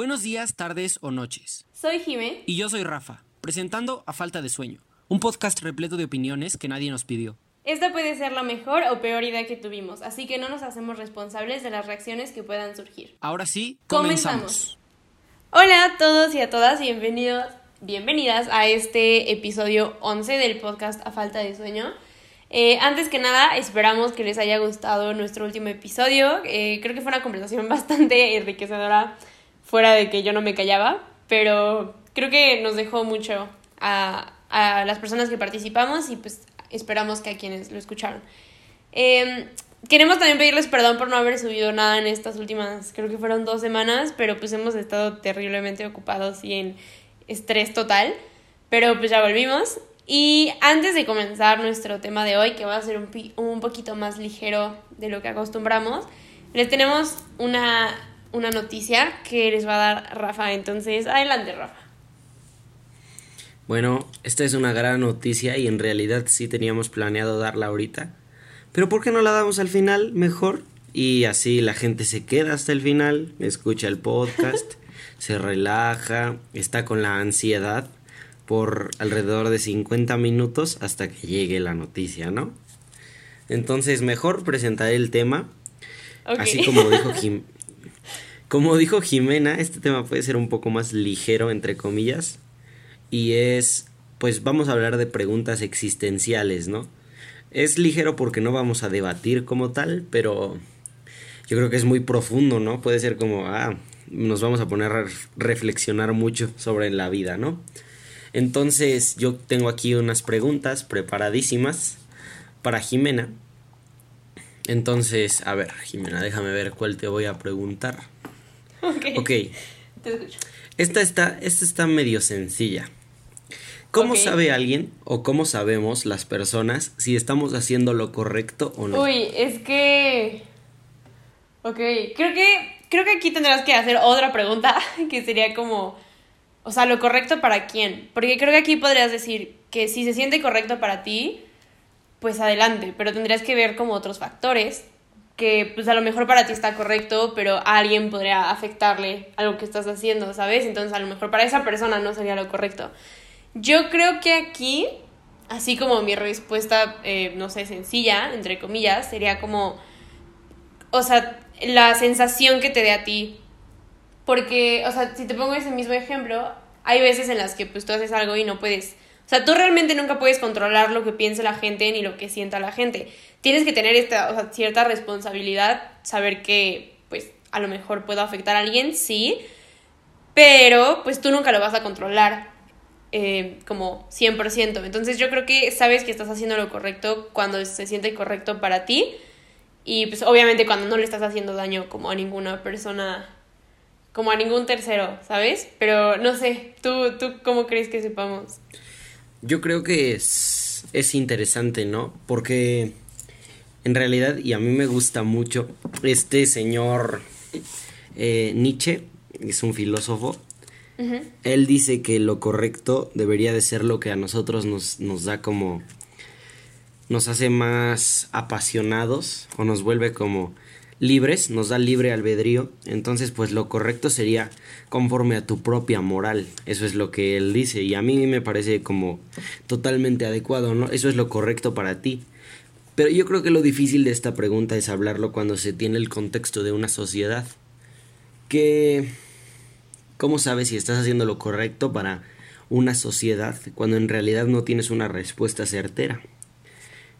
Buenos días, tardes o noches. Soy Jime. Y yo soy Rafa, presentando A Falta de Sueño, un podcast repleto de opiniones que nadie nos pidió. Esta puede ser la mejor o peor idea que tuvimos, así que no nos hacemos responsables de las reacciones que puedan surgir. Ahora sí, comenzamos. Hola a todos y a todas, bienvenidos, bienvenidas a este episodio 11 del podcast A Falta de Sueño. Eh, antes que nada, esperamos que les haya gustado nuestro último episodio. Eh, creo que fue una conversación bastante enriquecedora, fuera de que yo no me callaba, pero creo que nos dejó mucho a, a las personas que participamos y pues esperamos que a quienes lo escucharon. Em, queremos también pedirles perdón por no haber subido nada en estas últimas, creo que fueron dos semanas, pero pues hemos estado terriblemente ocupados y en estrés total. Pero pues ya volvimos y antes de comenzar nuestro tema de hoy, que va a ser un, un poquito más ligero de lo que acostumbramos, les tenemos una, una noticia que les va a dar Rafa. Entonces, adelante, Rafa. Bueno, esta es una gran noticia y en realidad sí teníamos planeado darla ahorita. Pero ¿por qué no la damos al final mejor? Y así la gente se queda hasta el final, escucha el podcast, se relaja, está con la ansiedad por alrededor de 50 minutos hasta que llegue la noticia, ¿no? Entonces, mejor presentaré el tema. Así como dijo Jim como dijo Jimena, este tema puede ser un poco más ligero entre comillas y es pues vamos a hablar de preguntas existenciales, ¿no? Es ligero porque no vamos a debatir como tal, pero yo creo que es muy profundo, ¿no? Puede ser como, ah, nos vamos a poner a reflexionar mucho sobre la vida, ¿no? Entonces yo tengo aquí unas preguntas preparadísimas para Jimena. Entonces, a ver, Jimena, déjame ver cuál te voy a preguntar. Ok. okay. Te escucho. Esta está, esta está medio sencilla. ¿Cómo sabe alguien o cómo sabemos las personas si estamos haciendo lo correcto o no? Uy, es que... Ok, creo que, creo que aquí tendrás que hacer otra pregunta, que sería como, o sea, lo correcto para quién. Porque creo que aquí podrías decir que si se siente correcto para ti, pues adelante, pero tendrías que ver como otros factores, que pues a lo mejor para ti está correcto, pero a alguien podría afectarle algo que estás haciendo, ¿sabes? Entonces a lo mejor para esa persona no sería lo correcto. Yo creo que aquí, así como mi respuesta, eh, no sé, sencilla, entre comillas, sería como, o sea, la sensación que te dé a ti. Porque, o sea, si te pongo ese mismo ejemplo, hay veces en las que pues tú haces algo y no puedes, o sea, tú realmente nunca puedes controlar lo que piense la gente ni lo que sienta la gente. Tienes que tener esta, o sea, cierta responsabilidad, saber que pues a lo mejor puedo afectar a alguien, sí, pero pues tú nunca lo vas a controlar eh, como 100%. Entonces yo creo que sabes que estás haciendo lo correcto cuando se siente correcto para ti y pues obviamente cuando no le estás haciendo daño como a ninguna persona, como a ningún tercero, ¿sabes? Pero no sé, ¿tú, tú cómo crees que sepamos? Yo creo que es, es interesante, ¿no? Porque en realidad, y a mí me gusta mucho, este señor eh, Nietzsche, es un filósofo, él dice que lo correcto debería de ser lo que a nosotros nos, nos da como... nos hace más apasionados o nos vuelve como libres, nos da libre albedrío. Entonces, pues lo correcto sería conforme a tu propia moral. Eso es lo que él dice y a mí me parece como totalmente adecuado, ¿no? Eso es lo correcto para ti. Pero yo creo que lo difícil de esta pregunta es hablarlo cuando se tiene el contexto de una sociedad. Que... ¿Cómo sabes si estás haciendo lo correcto para una sociedad cuando en realidad no tienes una respuesta certera?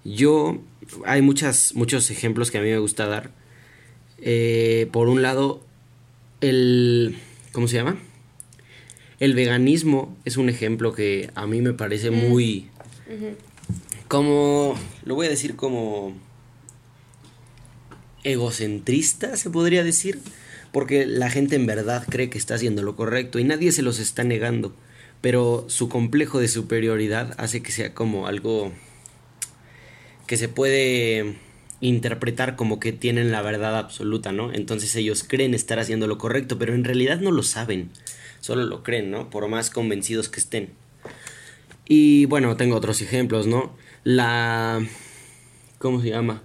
Yo... Hay muchas, muchos ejemplos que a mí me gusta dar. Eh, por un lado, el... ¿Cómo se llama? El veganismo es un ejemplo que a mí me parece muy... Como... Lo voy a decir como... Egocentrista, se podría decir. Porque la gente en verdad cree que está haciendo lo correcto y nadie se los está negando. Pero su complejo de superioridad hace que sea como algo que se puede interpretar como que tienen la verdad absoluta, ¿no? Entonces ellos creen estar haciendo lo correcto, pero en realidad no lo saben, solo lo creen, ¿no? Por más convencidos que estén. Y bueno, tengo otros ejemplos, ¿no? La... ¿Cómo se llama?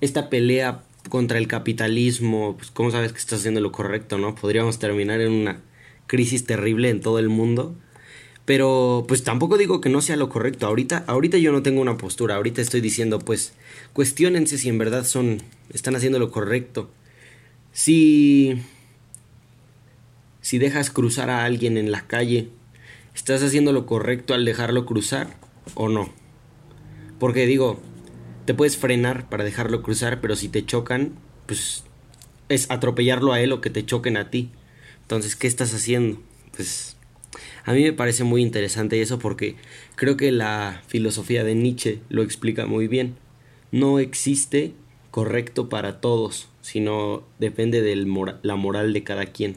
Esta pelea contra el capitalismo, pues cómo sabes que estás haciendo lo correcto, ¿no? Podríamos terminar en una crisis terrible en todo el mundo. Pero pues tampoco digo que no sea lo correcto. Ahorita, ahorita yo no tengo una postura. Ahorita estoy diciendo, pues, cuestionense si en verdad son. están haciendo lo correcto. Si. Si dejas cruzar a alguien en la calle, ¿estás haciendo lo correcto al dejarlo cruzar o no? Porque digo, te puedes frenar para dejarlo cruzar, pero si te chocan, pues es atropellarlo a él o que te choquen a ti. Entonces, ¿qué estás haciendo? Pues a mí me parece muy interesante eso porque creo que la filosofía de Nietzsche lo explica muy bien. No existe correcto para todos, sino depende de la moral de cada quien.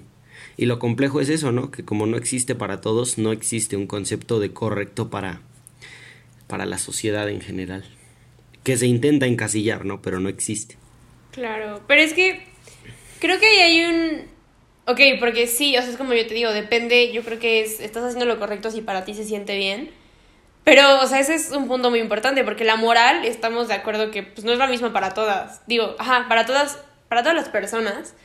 Y lo complejo es eso, ¿no? Que como no existe para todos, no existe un concepto de correcto para, para la sociedad en general. Que se intenta encasillar, ¿no? Pero no existe. Claro, pero es que creo que ahí hay un Ok, porque sí, o sea, es como yo te digo, depende, yo creo que es, estás haciendo lo correcto si para ti se siente bien. Pero, o sea, ese es un punto muy importante, porque la moral, estamos de acuerdo que pues, no es la misma para todas. Digo, ajá, para todas, para todas las personas.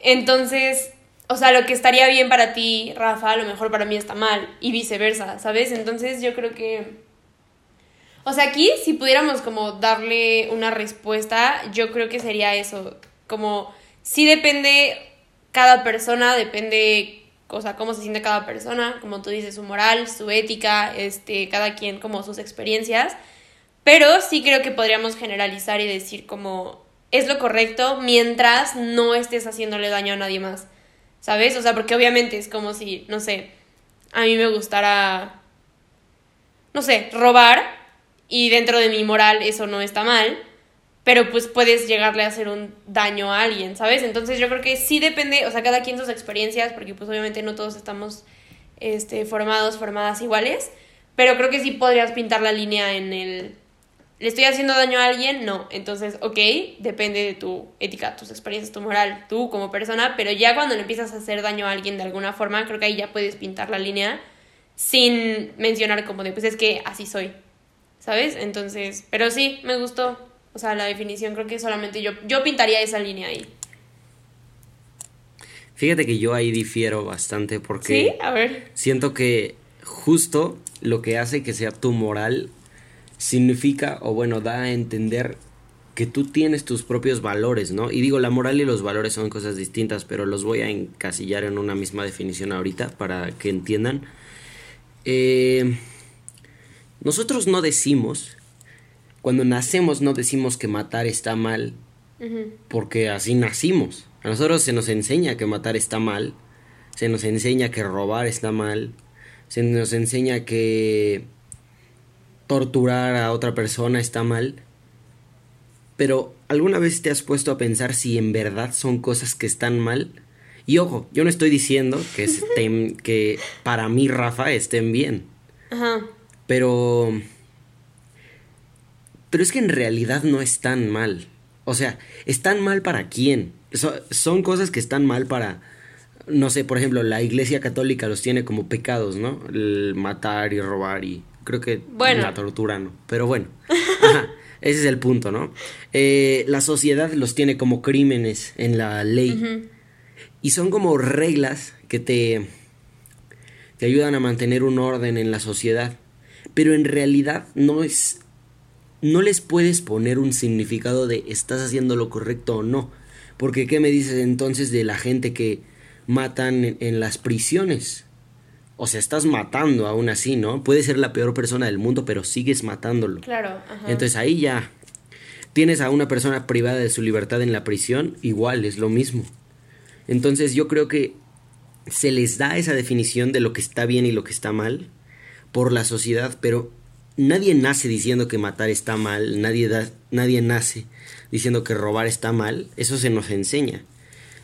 Entonces, o sea, lo que estaría bien para ti, Rafa, a lo mejor para mí está mal, y viceversa, ¿sabes? Entonces yo creo que... O sea, aquí si pudiéramos como darle una respuesta, yo creo que sería eso, como sí depende cada persona depende, o sea, cómo se siente cada persona, como tú dices, su moral, su ética, este, cada quien como sus experiencias, pero sí creo que podríamos generalizar y decir como es lo correcto mientras no estés haciéndole daño a nadie más, ¿sabes? O sea, porque obviamente es como si, no sé, a mí me gustara, no sé, robar y dentro de mi moral eso no está mal, pero pues puedes llegarle a hacer un daño a alguien, ¿sabes? Entonces yo creo que sí depende, o sea, cada quien sus experiencias, porque pues obviamente no todos estamos este, formados, formadas iguales, pero creo que sí podrías pintar la línea en el, ¿le estoy haciendo daño a alguien? No, entonces, ok, depende de tu ética, tus experiencias, tu moral, tú como persona, pero ya cuando le empiezas a hacer daño a alguien de alguna forma, creo que ahí ya puedes pintar la línea sin mencionar como de, pues es que así soy, ¿sabes? Entonces, pero sí, me gustó. O sea, la definición creo que solamente yo, yo pintaría esa línea ahí. Fíjate que yo ahí difiero bastante porque... Sí, a ver. Siento que justo lo que hace que sea tu moral significa, o bueno, da a entender que tú tienes tus propios valores, ¿no? Y digo, la moral y los valores son cosas distintas, pero los voy a encasillar en una misma definición ahorita para que entiendan. Eh, nosotros no decimos cuando nacemos no decimos que matar está mal, porque así nacimos. A nosotros se nos enseña que matar está mal, se nos enseña que robar está mal, se nos enseña que torturar a otra persona está mal. Pero ¿alguna vez te has puesto a pensar si en verdad son cosas que están mal? Y ojo, yo no estoy diciendo que, estén, que para mí, Rafa, estén bien. Ajá. Pero pero es que en realidad no es tan mal. O sea, ¿están mal para quién? son cosas que están mal para, no sé, por ejemplo, la Iglesia Católica los tiene como pecados, ¿no? El matar y robar y creo que la tortura no. Pero bueno, ese es el punto, ¿no? Eh, la sociedad los tiene como crímenes en la ley. Y son como reglas que te, te ayudan a mantener un orden en la sociedad. Pero en realidad no es no les puedes poner un significado de estás haciendo lo correcto o no. Porque ¿qué me dices entonces de la gente que matan en, las prisiones? O sea, estás matando aún así, ¿no? Puede ser la peor persona del mundo, pero sigues matándolo. Claro. Entonces ahí ya tienes a una persona privada de su libertad en la prisión, igual es lo mismo. Entonces yo creo que se les da esa definición de lo que está bien y lo que está mal por la sociedad, pero nadie nace diciendo que matar está mal, nadie, nadie nace diciendo que robar está mal, eso se nos enseña.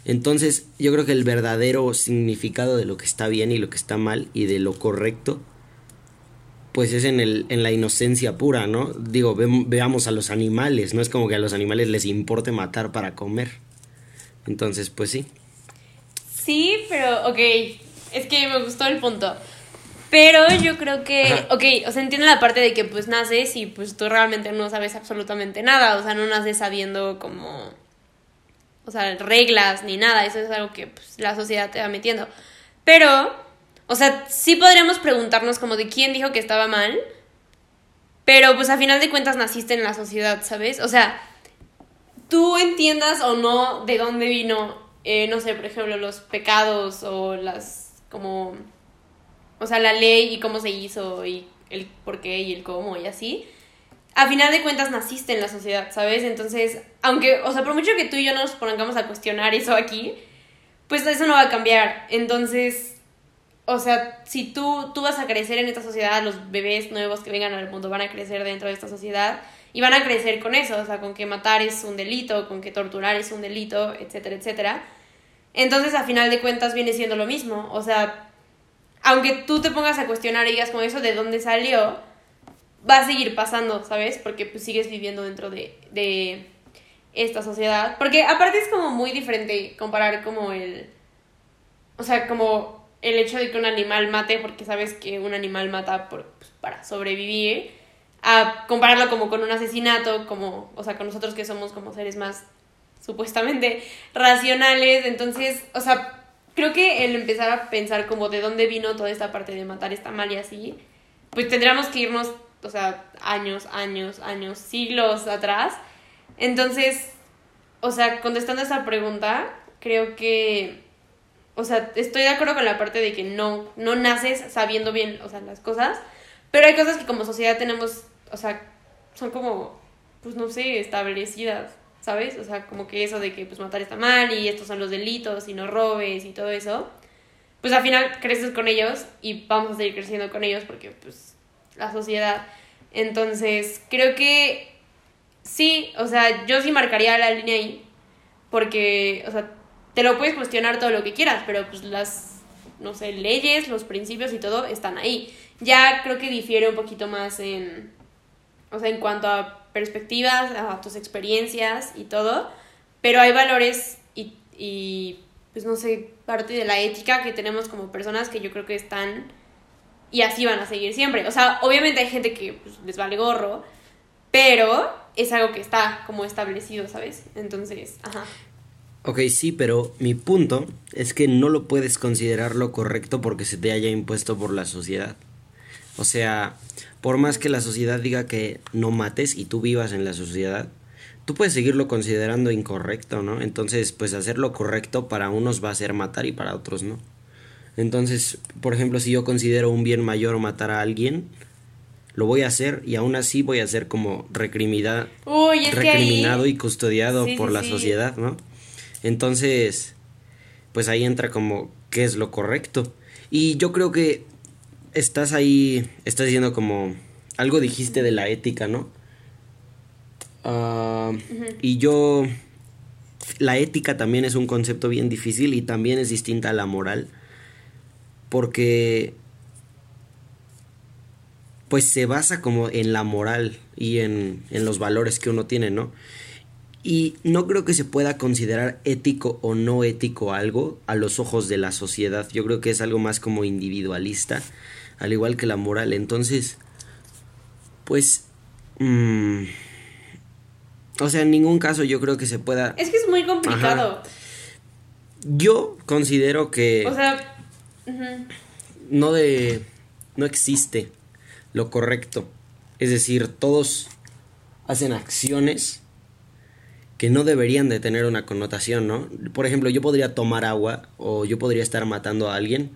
Entonces yo creo que el verdadero significado de lo que está bien y lo que está mal y de lo correcto, pues es en, el, en la inocencia pura, ¿no? Digo, veamos a los animales, no es como que a los animales les importe matar para comer. Entonces, pues sí. Sí, pero ok, es que me gustó el punto. Pero yo creo que, ok, o sea, entiendo la parte de que pues naces y pues tú realmente no sabes absolutamente nada, o sea, no naces sabiendo como, o sea, reglas ni nada, eso es algo que pues, la sociedad te va metiendo. Pero, o sea, sí podríamos preguntarnos como de quién dijo que estaba mal, pero pues a final de cuentas naciste en la sociedad, ¿sabes? O sea, tú entiendas o no de dónde vino, eh, no sé, por ejemplo, los pecados o las, como, o sea, la ley y cómo se hizo y el por qué y el cómo y así. A final de cuentas naciste en la sociedad, ¿sabes? Entonces, aunque, o sea, por mucho que tú y yo nos pongamos a cuestionar eso aquí, pues eso no va a cambiar. Entonces, o sea, si tú, tú vas a crecer en esta sociedad, los bebés nuevos que vengan al mundo van a crecer dentro de esta sociedad y van a crecer con eso, o sea, con que matar es un delito, con que torturar es un delito, etcétera, etcétera. Entonces, a final de cuentas, viene siendo lo mismo. O sea, aunque tú te pongas a cuestionar digas con eso de dónde salió, va a seguir pasando, ¿sabes? Porque pues sigues viviendo dentro de, de esta sociedad. Porque aparte es como muy diferente comparar como el... O sea, como el hecho de que un animal mate, porque sabes que un animal mata por, pues, para sobrevivir, a compararlo como con un asesinato, como, o sea, con nosotros que somos como seres más supuestamente racionales. Entonces, o sea, creo que el empezar a pensar como de dónde vino toda esta parte de matar está mal y así, pues tendríamos que irnos, o sea, años, años, años, siglos atrás. Entonces, o sea, contestando esa pregunta, creo que, o sea, estoy de acuerdo con la parte de que no, no naces sabiendo bien, o sea, las cosas, pero hay cosas que como sociedad tenemos, o sea, son como, pues no sé, establecidas. ¿Sabes? O sea, como que eso de que pues matar está mal y estos son los delitos y no robes y todo eso, pues al final creces con ellos y vamos a seguir creciendo con ellos porque pues la sociedad. Entonces, creo que sí, o sea, yo sí marcaría la línea ahí porque, o sea, te lo puedes cuestionar todo lo que quieras, pero pues las, no sé, leyes, los principios y todo están ahí. Ya creo que difiere un poquito más en, o sea, en cuanto a perspectivas, a tus experiencias y todo, pero hay valores y, pues no sé, parte de la ética que tenemos como personas que yo creo que están y así van a seguir siempre. O sea, obviamente hay gente que pues, les vale gorro, pero es algo que está como establecido, ¿sabes? Entonces, ajá. Ok, sí, pero mi punto es que no lo puedes considerar lo correcto porque se te haya impuesto por la sociedad. O sea, por más que la sociedad diga que no mates y tú vivas en la sociedad, tú puedes seguirlo considerando incorrecto, ¿no? Entonces, pues hacer lo correcto para unos va a ser matar y para otros no. Entonces, por ejemplo, si yo considero un bien mayor matar a alguien, lo voy a hacer y aún así voy a ser como recriminado y custodiado por la sociedad, ¿no? Entonces, pues ahí entra como qué es lo correcto. Y yo creo que estás ahí, estás diciendo como, algo dijiste de la ética, ¿no? Ah, y yo, la ética también es un concepto bien difícil y también es distinta a la moral, porque pues se basa como en la moral y en, en los valores que uno tiene, ¿no? Y no creo que se pueda considerar ético o no ético algo a los ojos de la sociedad. Yo creo que es algo más como individualista al igual que la moral. Entonces, pues... Mmm, o sea, en ningún caso yo creo que se pueda... Es que es muy complicado. Yo considero que... O sea... No de... No existe lo correcto. Es decir, todos hacen acciones que no deberían de tener una connotación, ¿no? Por ejemplo, yo podría tomar agua o yo podría estar matando a alguien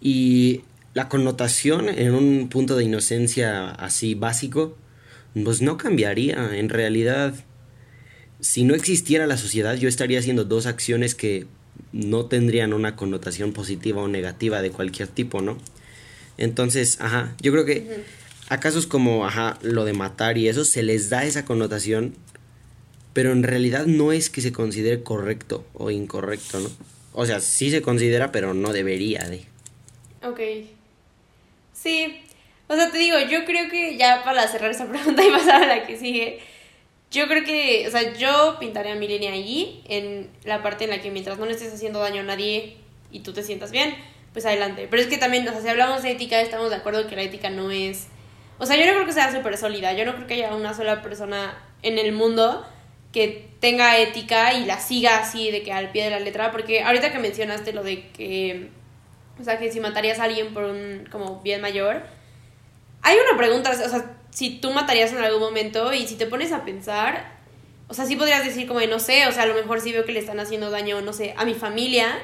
y la connotación en un punto de inocencia así básico, pues no cambiaría. En realidad, si no existiera la sociedad, yo estaría haciendo dos acciones que no tendrían una connotación positiva o negativa de cualquier tipo, ¿no? Entonces, ajá, yo creo que a casos como, ajá, lo de matar y eso, se les da esa connotación, pero en realidad no es que se considere correcto o incorrecto, ¿no? O sea, sí se considera, pero no debería de. Ok. Sí, o sea, te digo, yo creo que ya para cerrar esa pregunta y pasar a la que sigue, yo creo que, o sea, yo pintaría mi línea ahí, en la parte en la que mientras no estés haciendo daño a nadie y tú te sientas bien, pues adelante. Pero es que también, o sea, si hablamos de ética, estamos de acuerdo que la ética no es... O sea, yo no creo que sea súper sólida, yo no creo que haya una sola persona en el mundo que tenga ética y la siga así de que al pie de la letra, porque ahorita que mencionaste lo de que, o sea, que si matarías a alguien por un como bien mayor, hay una pregunta, o sea, si tú matarías en algún momento y si te pones a pensar, o sea, sí podrías decir como no sé, o sea, a lo mejor sí veo que le están haciendo daño, no sé, a mi familia.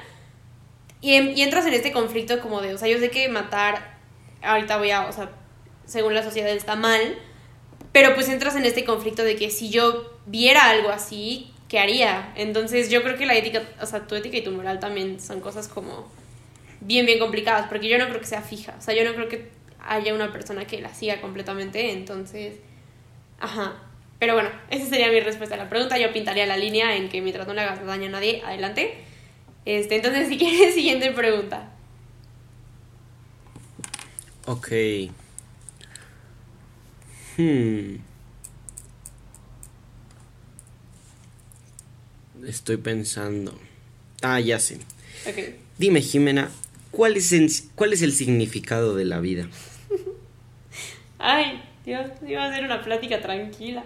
Y entras en este conflicto como de, o sea, yo sé que matar, ahorita voy a, o sea, según la sociedad está mal, pero pues entras en este conflicto de que si yo viera algo así, ¿qué haría? Entonces yo creo que la ética, o sea, tu ética y tu moral también son cosas como bien, bien complicadas, porque yo no creo que sea fija, o sea, yo no creo que haya una persona que la siga completamente, entonces, ajá. Pero bueno, esa sería mi respuesta a la pregunta. Yo pintaría la línea en que mientras no le hagas daño a nadie, adelante. Este, entonces, si quieres, siguiente pregunta. Ok. Hmm. Estoy pensando. Ah, ya sé. Ok. Dime, Jimena, ¿cuál es, el, ¿cuál es el significado de la vida? Ay, Dios, iba a ser una plática tranquila.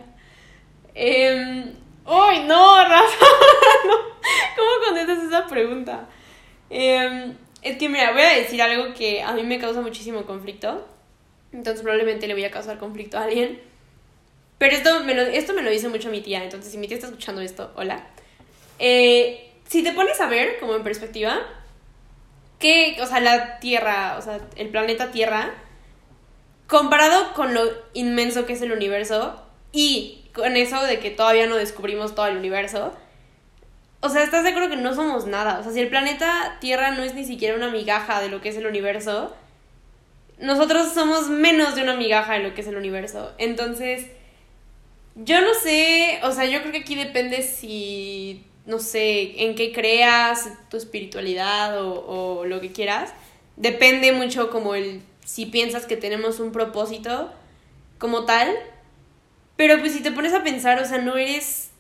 Eh, ¡Uy, no, Rafa! ¿Cómo contestas esa pregunta? Eh, es que, mira, voy a decir algo que a mí me causa muchísimo conflicto. Entonces, probablemente le voy a causar conflicto a alguien. Pero esto me lo, esto me lo dice mucho mi tía. Entonces, si mi tía está escuchando esto, hola. Eh, si te pones a ver, como en perspectiva, que, o sea, la Tierra, o sea, el planeta Tierra, comparado con lo inmenso que es el universo, y con eso de que todavía no descubrimos todo el universo, o sea, ¿estás de acuerdo que no somos nada? O sea, si el planeta Tierra no es ni siquiera una migaja de lo que es el universo, nosotros somos menos de una migaja de lo que es el universo. Entonces, yo no sé, o sea, yo creo que aquí depende si, no sé, en qué creas, tu espiritualidad o, o lo que quieras. Depende mucho como el, si piensas que tenemos un propósito como tal. Pero pues si te pones a pensar, o sea, no eres...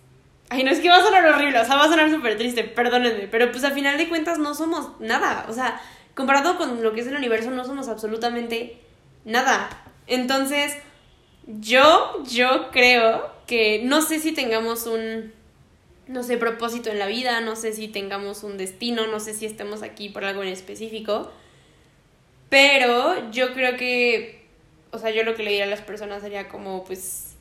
Ay, no es que va a sonar horrible, o sea, va a sonar súper triste, perdónenme. Pero pues a final de cuentas no somos nada. O sea, comparado con lo que es el universo, no somos absolutamente nada. Entonces, yo, yo creo que no sé si tengamos un, no sé, propósito en la vida, no sé si tengamos un destino, no sé si estemos aquí por algo en específico, pero yo creo que, o sea, yo lo que le diría a las personas sería como, pues,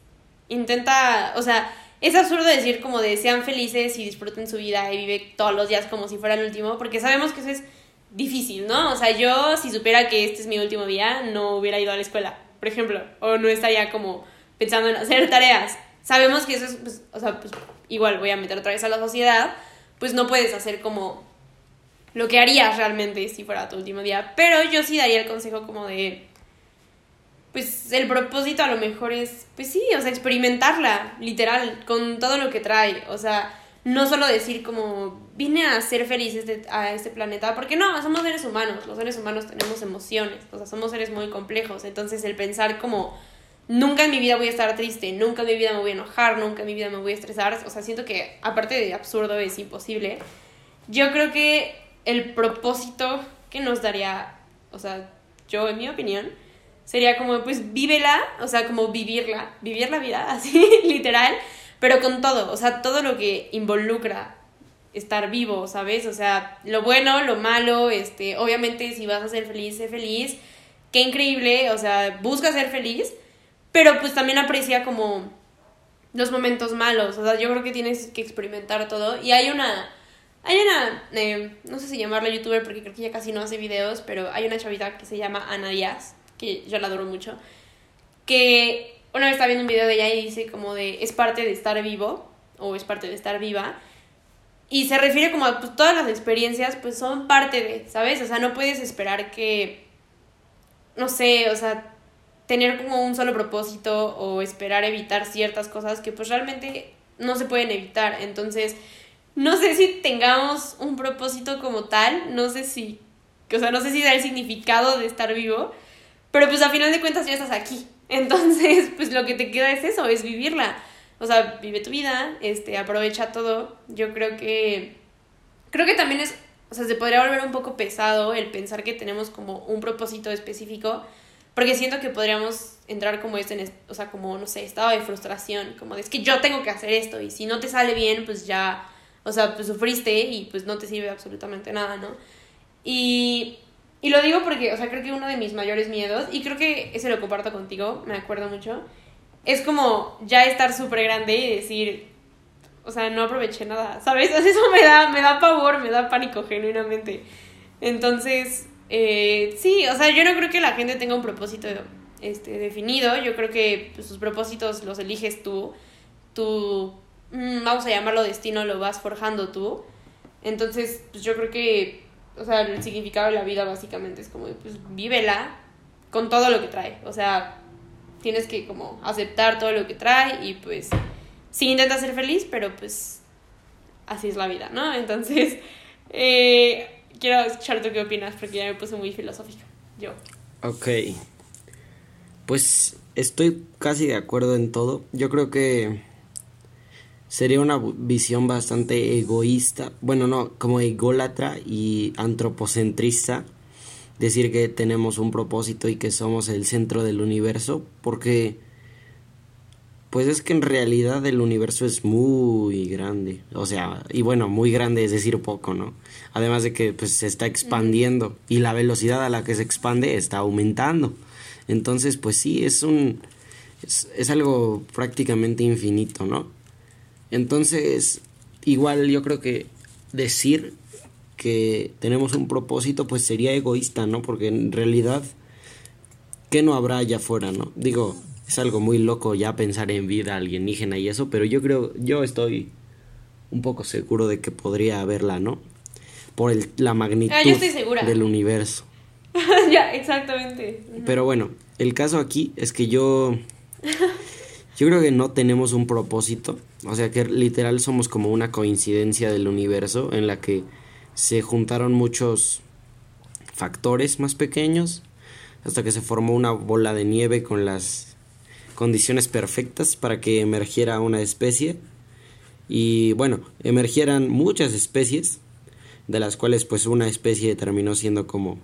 intenta, o sea, es absurdo decir como de sean felices y disfruten su vida y vive todos los días como si fuera el último, porque sabemos que eso es difícil, ¿no? O sea, yo si supiera que este es mi último día, no hubiera ido a la escuela, por ejemplo, o no estaría como pensando en hacer tareas. Sabemos que eso es, pues, o sea, pues igual voy a meter otra vez a la sociedad, pues no puedes hacer como lo que harías realmente si fuera tu último día, pero yo sí daría el consejo como de, pues el propósito a lo mejor es, pues sí, o sea, experimentarla, literal, con todo lo que trae, o sea, no solo decir como vine a ser feliz este, a este planeta, porque no, somos seres humanos, los seres humanos tenemos emociones, o sea, somos seres muy complejos, entonces el pensar como nunca en mi vida voy a estar triste, nunca en mi vida me voy a enojar, nunca en mi vida me voy a estresar, o sea, siento que aparte de absurdo es imposible, yo creo que el propósito que nos daría, o sea, yo en mi opinión, sería como pues vívela, o sea, como vivirla, vivir la vida, así, literal, pero con todo, o sea, todo lo que involucra estar vivo, ¿sabes? O sea, lo bueno, lo malo, este, obviamente si vas a ser feliz, sé feliz, qué increíble, o sea, busca ser feliz, pero pues también aprecia como los momentos malos, o sea, yo creo que tienes que experimentar todo. Y hay una, hay una, eh, no sé si llamarla youtuber porque creo que ya casi no hace videos, pero hay una chavita que se llama Ana Díaz, que yo la adoro mucho, que una vez estaba viendo un video de ella y dice como de, es parte de estar vivo, o es parte de estar viva, y se refiere como a pues, todas las experiencias, pues son parte de, ¿sabes? O sea, no puedes esperar que, no sé, o sea, tener como un solo propósito o esperar evitar ciertas cosas que pues realmente no se pueden evitar. Entonces, no sé si tengamos un propósito como tal, no sé si, o sea, no sé si da el significado de estar vivo, pero pues a final de cuentas ya estás aquí. Entonces, pues lo que te queda es eso, es vivirla. O sea, vive tu vida, este, aprovecha todo. Yo creo que. Creo que también es. O sea, se podría volver un poco pesado el pensar que tenemos como un propósito específico. Porque siento que podríamos entrar como este, en, o sea, como, no sé, estado de frustración, como de, es que yo tengo que hacer esto y si no te sale bien, pues ya, o sea, pues sufriste y pues no te sirve absolutamente nada, ¿no? Y, y lo digo porque, o sea, creo que uno de mis mayores miedos, y creo que ese lo comparto contigo, me acuerdo mucho, es como ya estar súper grande y decir, o sea, no aproveché nada, ¿sabes? Eso me da, me da pavor, me da pánico genuinamente. Entonces, eh, sí, o sea, yo no creo que la gente tenga un propósito este, definido, yo creo que pues, sus propósitos los eliges tú, tú, mm, vamos a llamarlo destino, lo vas forjando tú. Entonces, pues yo creo que, o sea, el significado de la vida básicamente es como, pues vívela con todo lo que trae, o sea, tienes que como aceptar todo lo que trae y pues sí intenta ser feliz, pero pues así es la vida, ¿no? Entonces, eh, quiero escuchar tú qué opinas porque ya me puse muy filosófica, yo. Ok. Pues estoy casi de acuerdo en todo. Yo creo que sería una visión bastante egoísta, bueno, no, como ególatra y antropocentrista decir que tenemos un propósito y que somos el centro del universo, porque pues es que en realidad el universo es muy grande, o sea, y bueno, muy grande es decir poco, ¿no? Además de que pues se está expandiendo y la velocidad a la que se expande está aumentando. Entonces, pues sí, es un... es, algo prácticamente infinito, ¿no? Entonces, igual yo creo que decir que tenemos un propósito, pues sería egoísta, ¿no? Porque en realidad, ¿qué no habrá allá afuera, ¿no? Digo, es algo muy loco ya pensar en vida alienígena y eso, pero yo creo, yo estoy un poco seguro de que podría haberla, ¿no? Por el, la magnitud ah, del universo. ya, exactamente. Pero bueno, el caso aquí es que yo. Yo creo que no tenemos un propósito. O sea que literal somos como una coincidencia del universo en la que se juntaron muchos factores más pequeños hasta que se formó una bola de nieve con las condiciones perfectas para que emergiera una especie. Y bueno, emergieran muchas especies, de las cuales pues una especie terminó siendo como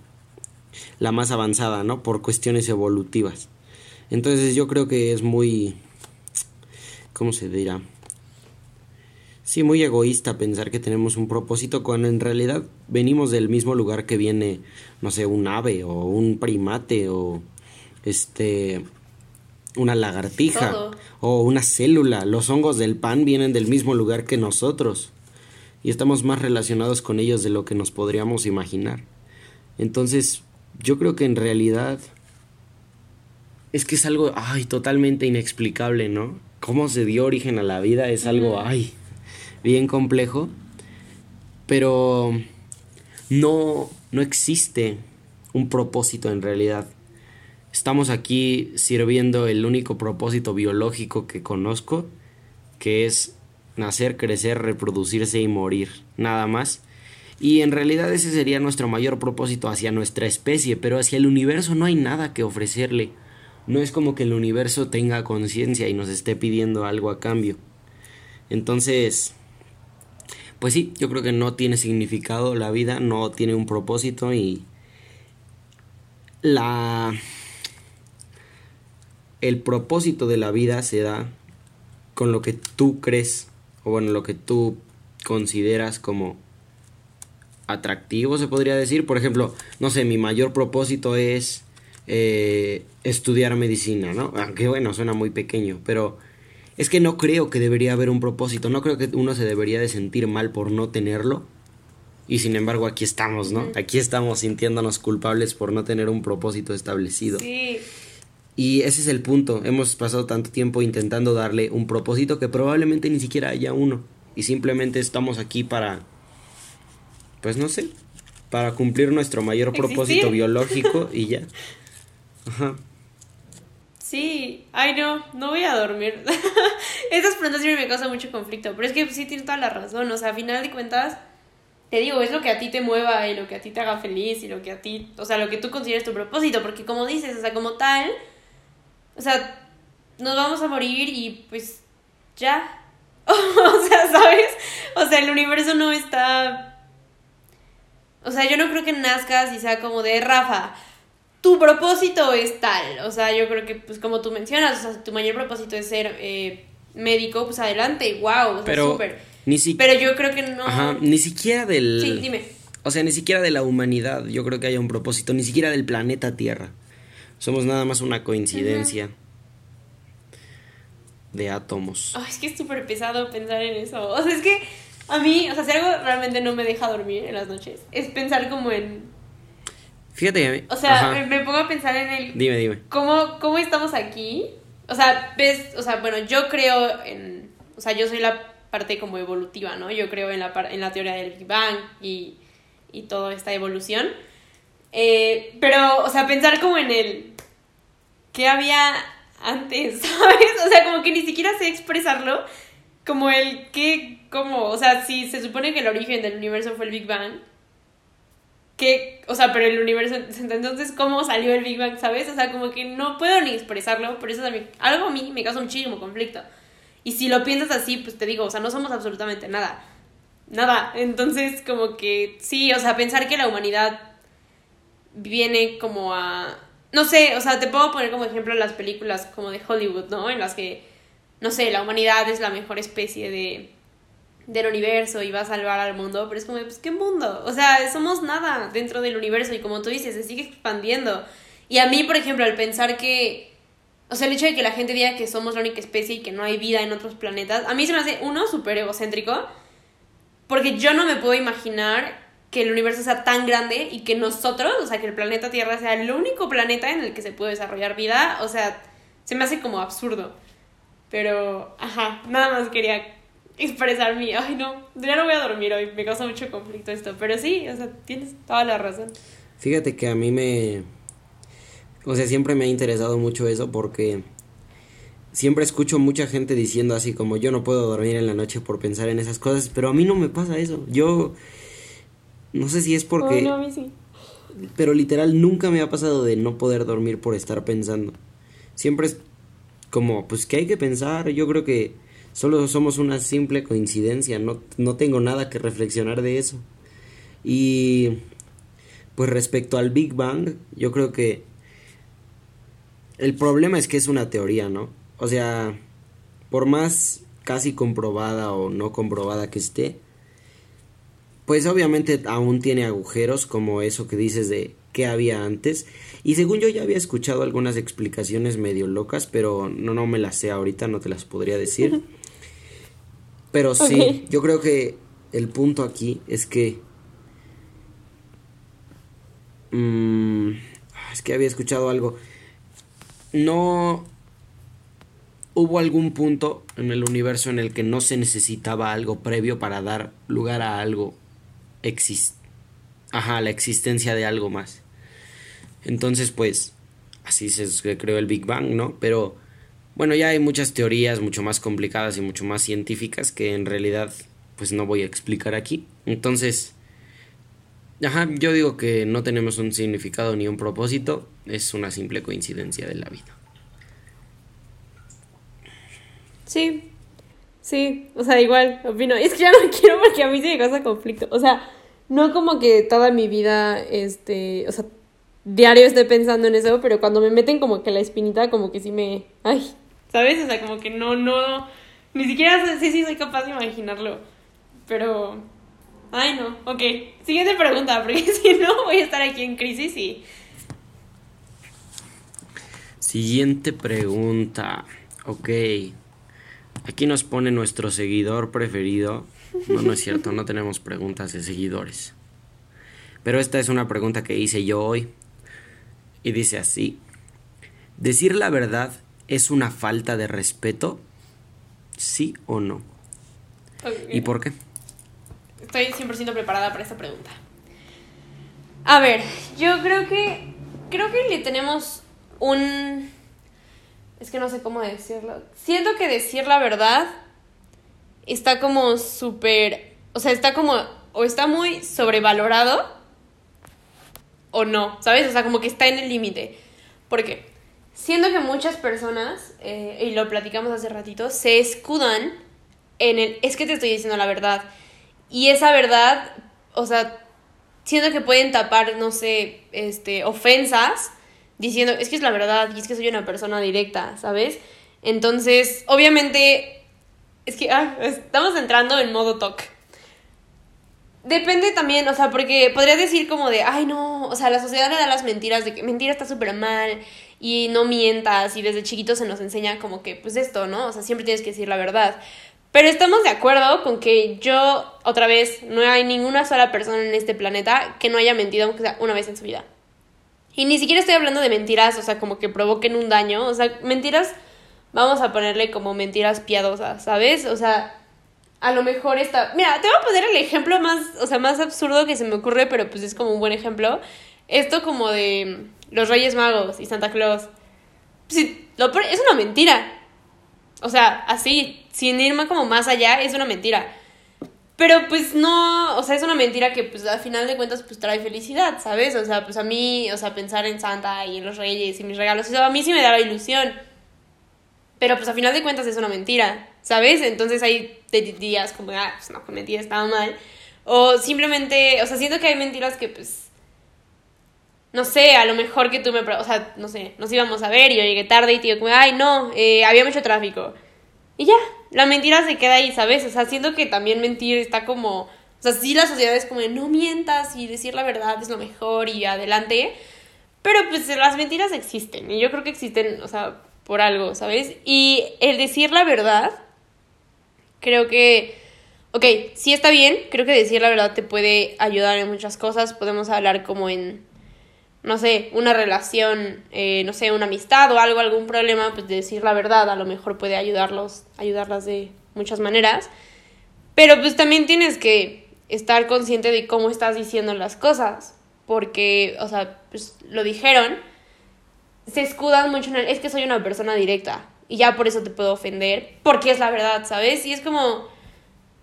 la más avanzada, ¿no? Por cuestiones evolutivas. Entonces yo creo que es muy... ¿Cómo se dirá? Sí, muy egoísta pensar que tenemos un propósito cuando en realidad venimos del mismo lugar que viene, no sé, un ave o un primate o este una lagartija o una célula. Los hongos del pan vienen del mismo lugar que nosotros y estamos más relacionados con ellos de lo que nos podríamos imaginar. Entonces, yo creo que en realidad es que es algo, ay, totalmente inexplicable, ¿no? Cómo se dio origen a la vida es algo, ay, bien complejo, pero no, no existe un propósito en realidad. Estamos aquí sirviendo el único propósito biológico que conozco, que es nacer, crecer, reproducirse y morir, nada más. Y en realidad ese sería nuestro mayor propósito hacia nuestra especie, pero hacia el universo no hay nada que ofrecerle. No es como que el universo tenga conciencia y nos esté pidiendo algo a cambio. Entonces, pues sí, yo creo que no tiene significado la vida, no tiene un propósito y la el propósito de la vida se da con lo que tú crees o bueno, lo que tú consideras como atractivo, se podría decir. Por ejemplo, no sé, mi mayor propósito es eh, estudiar medicina, ¿no? Aunque bueno, suena muy pequeño, pero es que no creo que debería haber un propósito, no creo que uno se debería de sentir mal por no tenerlo. Y sin embargo aquí estamos, ¿no? Aquí estamos sintiéndonos culpables por no tener un propósito establecido. Sí. Y ese es el punto. Hemos pasado tanto tiempo intentando darle un propósito que probablemente ni siquiera haya uno. Y simplemente estamos aquí para pues no sé, para cumplir nuestro mayor propósito biológico y ya. Ajá. Sí, ay no, no voy a dormir. Estas preguntas siempre me causan mucho conflicto, pero es que sí tienes toda la razón, o sea, a final de cuentas, te digo, es lo que a ti te mueva y lo que a ti te haga feliz y lo que a ti, o sea, lo que tú consideres tu propósito, porque como dices, o sea, como tal, o sea, nos vamos a morir y pues ya. o sea, ¿sabes? O sea, el universo no está o sea, yo no creo que nazcas y sea como de Rafa. tu propósito es tal, o sea, yo creo que, pues como tú mencionas, o sea, tu mayor propósito es ser eh, médico, pues adelante, wow, o sea, Pero súper. ni si- Pero yo creo que no... Ajá, ni siquiera del... Sí, dime. O sea, ni siquiera de la humanidad yo creo que haya un propósito, ni siquiera del planeta Tierra. Somos nada más una coincidencia de átomos. Ay, es que es súper pesado pensar en eso. O sea, es que a mí, o sea, si algo realmente no me deja dormir en las noches, es pensar como en... Fíjate que a mí- O sea, me, me pongo a pensar en el... Dime, dime. ¿Cómo, ¿Cómo estamos aquí? O sea, ves, o sea, bueno, yo creo en, o sea, yo soy la parte como evolutiva, ¿no? Yo creo en la, en la teoría del Big Bang y, y toda esta evolución. Eh, pero, o sea, pensar como en el, ¿qué había antes? ¿Sabes? O sea, como que ni siquiera sé expresarlo. Como el qué, cómo, o sea, si se supone que el origen del universo fue el Big Bang, que, o sea, pero el universo, entonces, ¿cómo salió el Big Bang, sabes? O sea, como que no puedo ni expresarlo, por eso también, algo a mí me causa muchísimo conflicto. Y si lo piensas así, pues te digo, o sea, no somos absolutamente nada. Nada. Entonces, como que sí, o sea, pensar que la humanidad viene como a... No sé, o sea, te puedo poner como ejemplo las películas como de Hollywood, ¿no? En las que, no sé, la humanidad es la mejor especie de del universo y va a salvar al mundo, pero es como, pues, ¿qué mundo? O sea, somos nada dentro del universo y como tú dices, se sigue expandiendo. Y a mí, por ejemplo, al pensar que, o sea, el hecho de que la gente diga que somos la única especie y que no hay vida en otros planetas, a mí se me hace, uno, súper egocéntrico, porque yo no me puedo imaginar que el universo sea tan grande y que nosotros, o sea, que el planeta Tierra sea el único planeta en el que se puede desarrollar vida, o sea, se me hace como absurdo. Pero, ajá, nada más quería expresar mi, ay no, ya no voy a dormir hoy, me causa mucho conflicto esto, pero sí, o sea, tienes toda la razón. Fíjate que a mí me... O sea, siempre me ha interesado mucho eso porque siempre escucho mucha gente diciendo así como yo no puedo dormir en la noche por pensar en esas cosas, pero a mí no me pasa eso. Yo no sé si es porque... No, a mí sí. Pero literal nunca me ha pasado de no poder dormir por estar pensando. Siempre es como, pues que hay que pensar. Yo creo que solo somos una simple coincidencia. No, no tengo nada que reflexionar de eso. Y pues respecto al Big Bang, yo creo que el problema es que es una teoría, ¿no? O sea, por más casi comprobada o no comprobada que esté, pues obviamente aún tiene agujeros como eso que dices de qué había antes. Y según yo ya había escuchado algunas explicaciones medio locas, pero no, no me las sé ahorita, no te las podría decir. Pero sí, yo creo que el punto aquí es que... mm, es que había escuchado algo. No hubo algún punto en el universo en el que no se necesitaba algo previo para dar lugar a algo exist ajá, la existencia de algo más. Entonces, pues así se creó el Big Bang, ¿no? Pero bueno, ya hay muchas teorías mucho más complicadas y mucho más científicas que en realidad pues no voy a explicar aquí. Entonces, ajá, yo digo que no tenemos un significado ni un propósito, es una simple coincidencia de la vida. Sí, sí, o sea, igual, opino. Es que ya no quiero porque a mí sí me causa conflicto. O sea, no como que toda mi vida, este, o sea, diario esté pensando en eso, pero cuando me meten como que la espinita, como que sí me... Ay, ¿sabes? O sea, como que no, no, ni siquiera sé si soy capaz de imaginarlo. Pero, ay, no, ok. Siguiente pregunta, porque si no voy a estar aquí en crisis y... Siguiente pregunta. Ok. Aquí nos pone nuestro seguidor preferido. No, no es cierto, no tenemos preguntas de seguidores. Pero esta es una pregunta que hice yo hoy. Y dice así. ¿Decir la verdad es una falta de respeto? ¿Sí o no? ¿Y por qué? Estoy 100% preparada para esta pregunta. A ver, yo creo que creo que le tenemos un es que no sé cómo decirlo. Siento que decir la verdad está como súper, o sea, está como o está muy sobrevalorado o no, ¿sabes? O sea, como que está en el límite. Porque siento que muchas personas, eh, y lo platicamos hace ratito, se escudan en el, es que te estoy diciendo la verdad. Y esa verdad, o sea, siento que pueden tapar, no sé, este, ofensas diciendo, es que es la verdad y es que soy una persona directa, ¿sabes? Entonces, obviamente, es que ah, estamos entrando en modo talk. Depende también, o sea, porque podrías decir como de, ay no, o sea, la sociedad le da las mentiras de que mentira está súper mal y no mientas y desde chiquito se nos enseña como que, pues esto, ¿no? O sea, siempre tienes que decir la verdad. Pero estamos de acuerdo con que yo, otra vez, no hay ninguna sola persona en este planeta que no haya mentido aunque sea una vez en su vida. Y ni siquiera estoy hablando de mentiras, o sea, como que provoquen un daño, o sea, mentiras, vamos a ponerle como mentiras piadosas, ¿sabes? O sea, a lo mejor está... Mira, te voy a poner el ejemplo más, o sea, más absurdo que se me ocurre, pero pues es como un buen ejemplo. Esto como de los Reyes Magos y Santa Claus. Sí, lo, es una mentira. O sea, así, sin irme como más allá, es una mentira. Pero pues no, o sea, es una mentira que pues al final de cuentas pues trae felicidad, ¿sabes? O sea, pues a mí, o sea, pensar en Santa y en los Reyes y mis regalos, eso a mí sí me daba ilusión. Pero pues al final de cuentas es una mentira, ¿sabes? Entonces hay días como, ah, pues no, que mentira estaba mal. O simplemente, o sea, siento que hay mentiras que pues, no sé, a lo mejor que tú me, o sea, no sé, nos íbamos a ver y yo llegué tarde y te digo ay, no, eh, había mucho tráfico. Y ya, la mentira se queda ahí, ¿sabes? O sea, siento que también mentir está como, o sea, sí la sociedad es como de no mientas y decir la verdad es lo mejor y adelante. Pero pues las mentiras existen y yo creo que existen, o sea, por algo, ¿sabes? Y el decir la verdad, creo que, ok, sí está bien, creo que decir la verdad te puede ayudar en muchas cosas, podemos hablar como en, no sé, una relación, eh, no sé, una amistad o algo, algún problema, pues decir la verdad a lo mejor puede ayudarlos, ayudarlas de muchas maneras, pero pues también tienes que estar consciente de cómo estás diciendo las cosas, porque, o sea, pues lo dijeron, se escudan mucho en el, es que soy una persona directa y ya por eso te puedo ofender, porque es la verdad, ¿sabes? Y es como,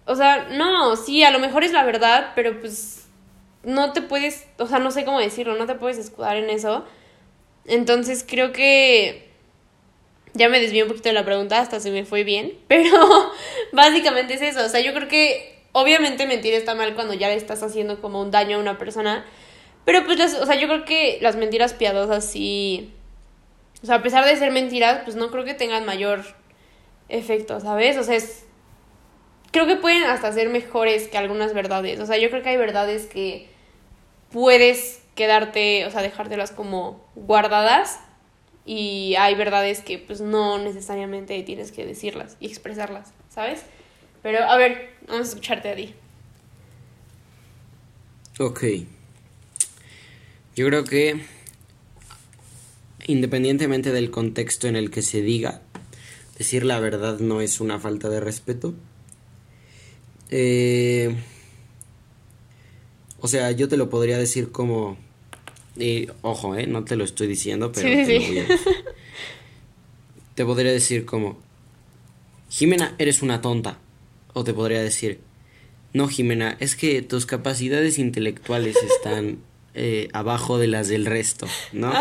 o sea, no, sí, a lo mejor es la verdad, pero pues no te puedes, o sea, no sé cómo decirlo, no te puedes escudar en eso. Entonces creo que ya me desvié un poquito de la pregunta, hasta se me fue bien, pero básicamente es eso, o sea, yo creo que obviamente mentir está mal cuando ya le estás haciendo como un daño a una persona, pero pues, o sea, yo creo que las mentiras piadosas sí o sea, a pesar de ser mentiras, pues no creo que tengan mayor efecto, ¿sabes? O sea, es... Creo que pueden hasta ser mejores que algunas verdades. O sea, yo creo que hay verdades que puedes quedarte, o sea, dejártelas como guardadas y hay verdades que pues no necesariamente tienes que decirlas y expresarlas, ¿sabes? Pero a ver, vamos a escucharte a ti. Ok. Yo creo que independientemente del contexto en el que se diga, decir la verdad no es una falta de respeto. Eh, o sea, yo te lo podría decir como... ojo, eh, no te lo estoy diciendo, pero te, Lo voy a te podría decir como... Jimena, eres una tonta. O te podría decir... No, Jimena, es que tus capacidades intelectuales están eh, abajo de las del resto, ¿no?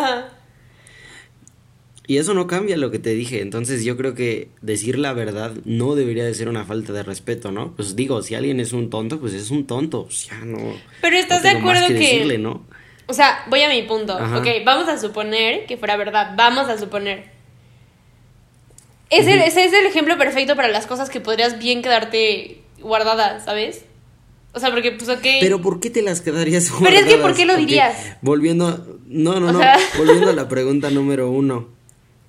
Y eso no cambia lo que te dije. Entonces yo creo que decir la verdad no debería de ser una falta de respeto, ¿no? Pues digo, si alguien es un tonto, pues es un tonto. O sea, no. Pero estás de acuerdo que. Decirle, ¿no? O sea, voy a mi punto. Ok, vamos a suponer que fuera verdad. Vamos a suponer. Ese, ese es el ejemplo perfecto para las cosas que podrías bien quedarte guardadas, ¿sabes? O sea, porque, pues, ok. Pero ¿por qué te las quedarías guardadas? Pero es que, ¿por qué lo dirías? volviendo. No, no, no. Volviendo a la pregunta número uno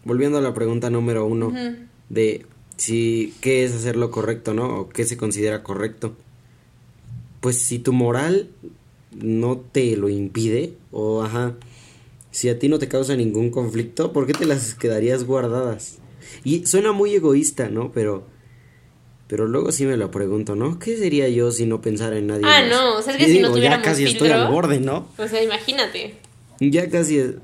volviendo a la pregunta número uno de si qué es hacer lo correcto, ¿no? O qué se considera correcto. Pues si tu moral no te lo impide, o ajá, si a ti no te causa ningún conflicto, ¿por qué te las quedarías guardadas? Y suena muy egoísta, ¿no? Pero pero luego sí me lo pregunto, ¿no? ¿Qué sería yo si no pensara en nadie ah, no, o sea, es que si no tuviéramos ya casi estoy al borde, ¿no? O sea, imagínate. Ya casi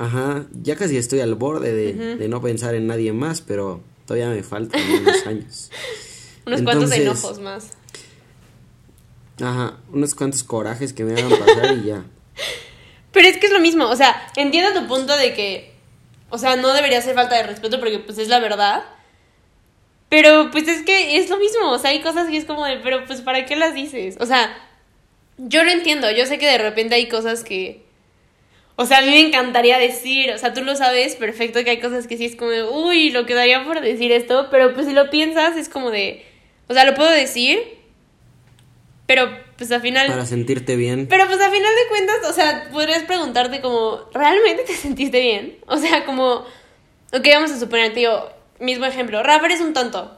Ajá, ya casi estoy al borde de, no pensar en nadie más, pero todavía me faltan unos años. unos cuantos enojos más. Ajá, unos cuantos corajes que me hagan pasar y ya. Pero es que es lo mismo, o sea, entiendo tu punto de que, o sea, no debería ser falta de respeto porque pues es la verdad. Pero pues es que es lo mismo, o sea, hay cosas que es como de, pero pues ¿para qué las dices? O sea, yo lo entiendo, yo sé que de repente hay cosas que O sea, a mí me encantaría decir, o sea, tú lo sabes perfecto que hay cosas que sí es como de, uy, lo quedaría por decir esto, pero pues si lo piensas es como de, o sea, lo puedo decir, pero pues al final... Para sentirte bien. Pero pues al final de cuentas, o sea, podrías preguntarte como, ¿realmente te sentiste bien? O sea, como, ok, vamos a suponer, tío, mismo ejemplo, Rafa es un tonto.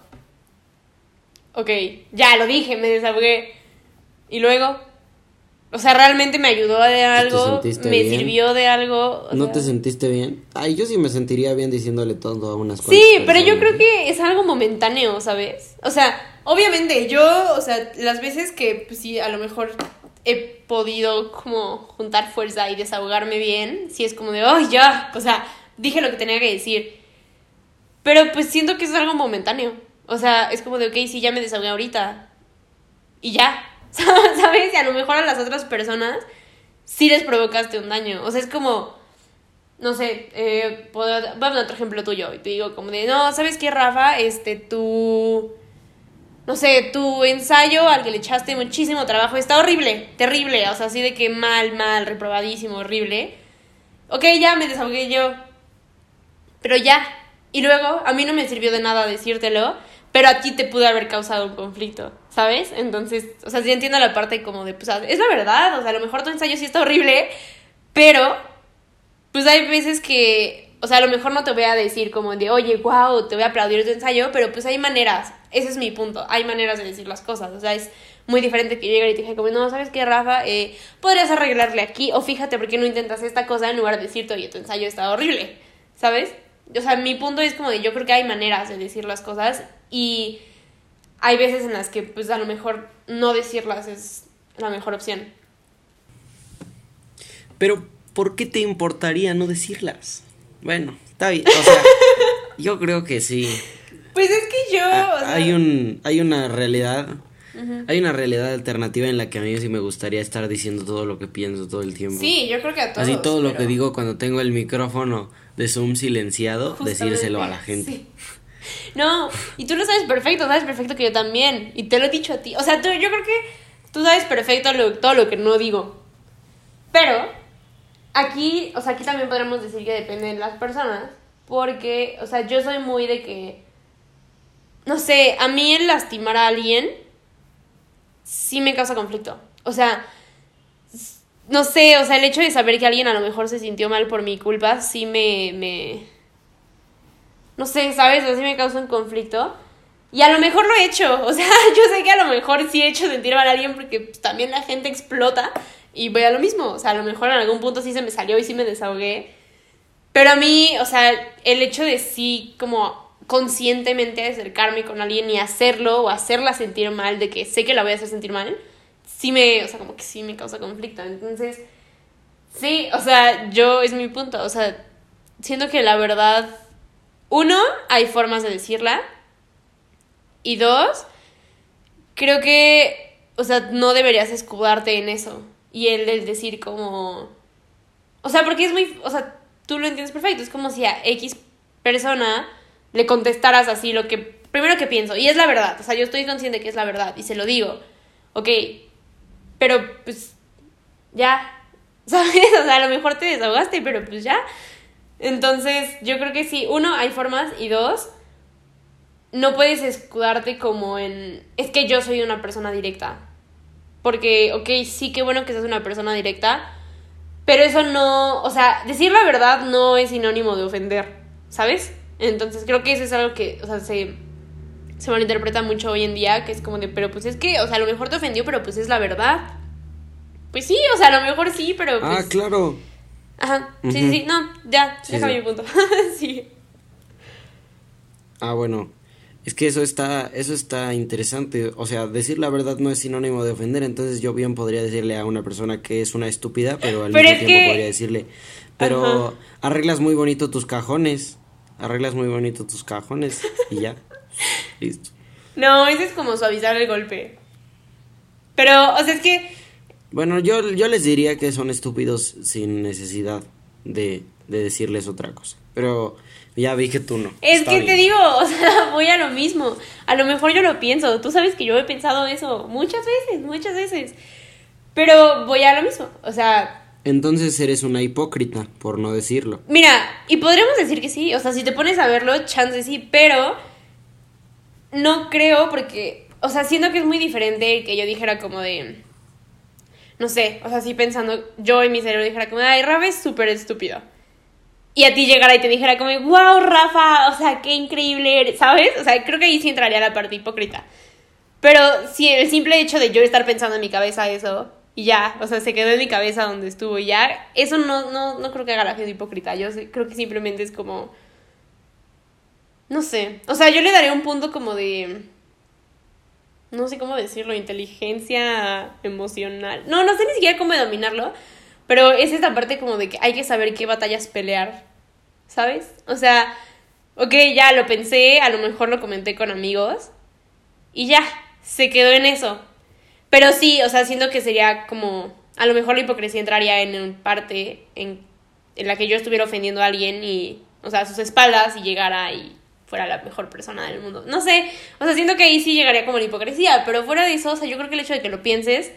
Ok, ya lo dije, me desahogué. Y luego, o sea, realmente me ayudó de algo, me bien? sirvió de algo. ¿No sea- te sentiste bien? Ay, yo sí me sentiría bien diciéndole todo a unas cuantas Sí, pero yo creo ¿eh? que es algo momentáneo, ¿sabes? O sea, obviamente yo, o sea, las veces que pues, sí, a lo mejor he podido como juntar fuerza y desahogarme bien, sí es como de, oh, ya, o sea, dije lo que tenía que decir. Pero pues siento que es algo momentáneo. O sea, es como de, ok, sí, ya me desahogué ahorita. Y ya, ¿sabes? Y a lo mejor a las otras personas sí les provocaste un daño. O sea, es como no sé, eh, puedo, voy a poner otro ejemplo tuyo y te digo como de, no, ¿sabes qué, Rafa? Este, tu, no sé, tu ensayo al que le echaste muchísimo trabajo está horrible, terrible, o sea, así de que mal, mal, reprobadísimo, horrible. Ok, ya me desahogué yo, pero ya. Y luego, a mí no me sirvió de nada decírtelo, pero a ti te pudo haber causado un conflicto, ¿sabes? Entonces, o sea, sí entiendo la parte como de, pues, es la verdad, o sea, a lo mejor tu ensayo sí está horrible, pero pues hay veces que, o sea, a lo mejor no te voy a decir como de, oye, wow, te voy a aplaudir tu ensayo, pero pues hay maneras, ese es mi punto, hay maneras de decir las cosas, o sea, es muy diferente que yo llegue y te dije como, no, ¿sabes qué, Rafa? Eh, podrías arreglarle aquí, o fíjate por qué no intentas esta cosa en lugar de decirte, oye, tu ensayo está horrible, ¿sabes? O sea, mi punto es como de, yo creo que hay maneras de decir las cosas y hay veces en las que, pues, a lo mejor no decirlas es la mejor opción. Pero, ¿por qué te importaría no decirlas? Bueno, está bien. O sea, yo creo que sí. Pues es que yo... o sea- Hay un, hay una realidad. Hay una realidad alternativa en la que a mí sí me gustaría estar diciendo todo lo que pienso todo el tiempo. Sí, yo creo que a todos. Así todo lo que digo cuando tengo el micrófono de Zoom silenciado, decírselo a la gente. Sí. No, y tú lo sabes perfecto, sabes perfecto que yo también. Y te lo he dicho a ti. O sea, tú, yo creo que tú sabes perfecto lo- todo lo que no digo. Pero, aquí, o sea, aquí también podremos decir que depende de las personas. Porque, o sea, yo soy muy de que. No sé, a mí el lastimar a alguien sí me causa conflicto. O sea, no sé, o sea, el hecho de saber que alguien a lo mejor se sintió mal por mi culpa, sí me, me... No sé, ¿sabes? Así me causa un conflicto. Y a lo mejor lo he hecho, o sea, yo sé que a lo mejor sí he hecho sentir mal a alguien porque pues, también la gente explota y voy a lo mismo, o sea, a lo mejor en algún punto sí se me salió y sí me desahogué. Pero a mí, o sea, el hecho de sí como conscientemente acercarme con alguien y hacerlo o hacerla sentir mal, de que sé que la voy a hacer sentir mal, sí me, o sea, como que sí me causa conflicto. Entonces, sí, o sea, yo es mi punto, o sea, siento que la verdad, uno, hay formas de decirla, y dos, creo que, o sea, no deberías escudarte en eso. Y el, decir como... O sea, porque es muy... O sea, tú lo entiendes perfecto. Es como si a X persona le contestaras así lo que... Primero que pienso. Y es la verdad. O sea, yo estoy consciente que es la verdad. Y se lo digo. Ok. Pero, pues... Ya. ¿Sabes? O sea, a lo mejor te desahogaste, pero pues ya. Entonces, yo creo que sí. Uno, hay formas. Y dos, no puedes escudarte como en... Es que yo soy una persona directa. Porque, ok, sí, qué bueno que seas una persona directa. Pero eso no... O sea, decir la verdad no es sinónimo de ofender. ¿Sabes? Entonces creo que eso es algo que, o sea, se, se malinterpreta mucho hoy en día. Que es como de, pero pues es que, o sea, a lo mejor te ofendió, pero pues es la verdad. Pues sí, o sea, a lo mejor sí, pero pues... Ah, claro. Ajá, sí, sí, sí, no, ya, Sí, déjame sí. mi punto. sí. Ah, bueno. Es que eso está, eso está interesante. O sea, decir la verdad no es sinónimo de ofender. Entonces yo bien podría decirle a una persona que es una estúpida, pero al Pero mismo tiempo que- podría decirle, pero Ajá. arreglas muy bonito tus cajones. Arreglas muy bonito tus cajones y ya. Listo. No, ese es como suavizar el golpe. Pero, o sea, es que Bueno, yo, yo les diría que son estúpidos sin necesidad de, de decirles otra cosa. Pero ya vi que tú no. Es Está que bien. te digo, o sea, voy a lo mismo. A lo mejor yo lo pienso. Tú sabes que yo he pensado eso muchas veces, muchas veces. Pero voy a lo mismo. O sea, Entonces eres una hipócrita, por no decirlo. Mira, y podríamos decir que sí, o sea, si te pones a verlo, chance sí, pero no creo porque, o sea, siento que es muy diferente que yo dijera como de, no sé, o sea, así pensando, yo en mi cerebro dijera como, ay, Rafa es súper estúpido. Y a ti llegara y te dijera como, wow, Rafa, o sea, qué increíble eres, ¿sabes? O sea, creo que ahí sí entraría la parte hipócrita. Pero si el simple hecho de yo estar pensando en mi cabeza eso, y ya, o sea, se quedó en mi cabeza donde estuvo ya, eso no, no, no creo que haga la gente hipócrita, yo creo que simplemente es como, no sé, o sea, yo le daría un punto como de, no sé cómo decirlo, inteligencia emocional, no, no sé ni siquiera cómo dominarlo, pero es esta parte como de que hay que saber qué batallas pelear, ¿sabes? O sea, ok, ya lo pensé, a lo mejor lo comenté con amigos y ya, se quedó en eso. Pero sí, o sea, siento que sería como, a lo mejor la hipocresía entraría en parte en, en la que yo estuviera ofendiendo a alguien y, o sea, a sus espaldas y llegara y fuera la mejor persona del mundo. No sé, o sea, siento que ahí sí llegaría como la hipocresía, pero fuera de eso, o sea, yo creo que el hecho de que lo pienses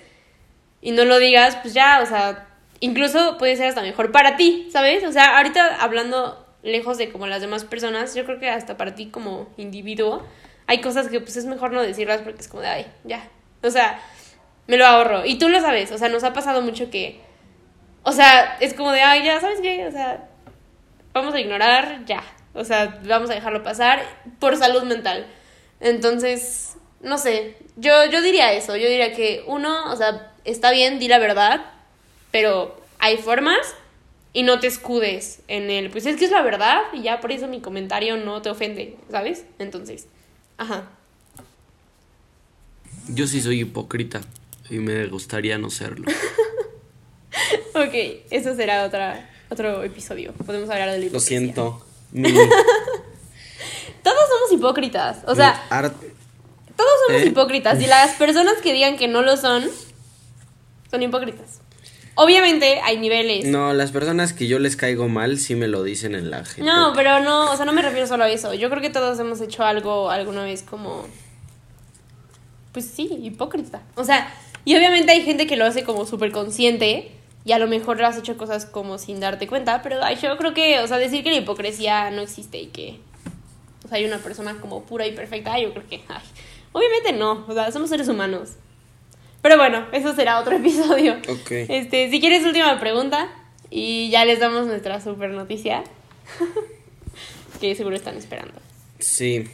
y no lo digas, pues ya, o sea, incluso puede ser hasta mejor para ti, ¿sabes? O sea, ahorita hablando lejos de como las demás personas, yo creo que hasta para ti como individuo, hay cosas que pues es mejor no decirlas porque es como de, ay, ya. O sea, me lo ahorro. Y tú lo sabes, o sea, nos ha pasado mucho que, o sea, es como de, ay, ya, ¿sabes qué? O sea, vamos a ignorar, ya. O sea, vamos a dejarlo pasar por salud mental. Entonces, no sé, yo, yo diría eso, yo diría que uno, o sea, está bien, di la verdad, pero hay formas y no te escudes en el, pues es que es la verdad y ya por eso mi comentario no te ofende, ¿sabes? Entonces, ajá. Yo sí soy hipócrita y me gustaría no serlo. ok, eso será otra, otro episodio. Podemos hablar de la Lo siento. Mi, Todos somos hipócritas, o sea, art- todos somos ¿Eh? hipócritas y las personas que digan que no lo son, son hipócritas. Obviamente hay niveles. No, las personas que yo les caigo mal sí me lo dicen en la gente. No, pero no, o sea, no me refiero solo a eso. Yo creo que todos hemos hecho algo alguna vez como. Pues sí, hipócrita. O sea, y obviamente hay gente que lo hace como súper consciente y a lo mejor has hecho cosas como sin darte cuenta, pero ay, yo creo que, o sea, decir que la hipocresía no existe y que. O sea, hay una persona como pura y perfecta, ay, yo creo que. Ay, obviamente no, o sea, somos seres humanos. Pero bueno, eso será otro episodio. Ok. Este, si quieres, última pregunta. Y ya les damos nuestra super noticia. que seguro están esperando. Sí.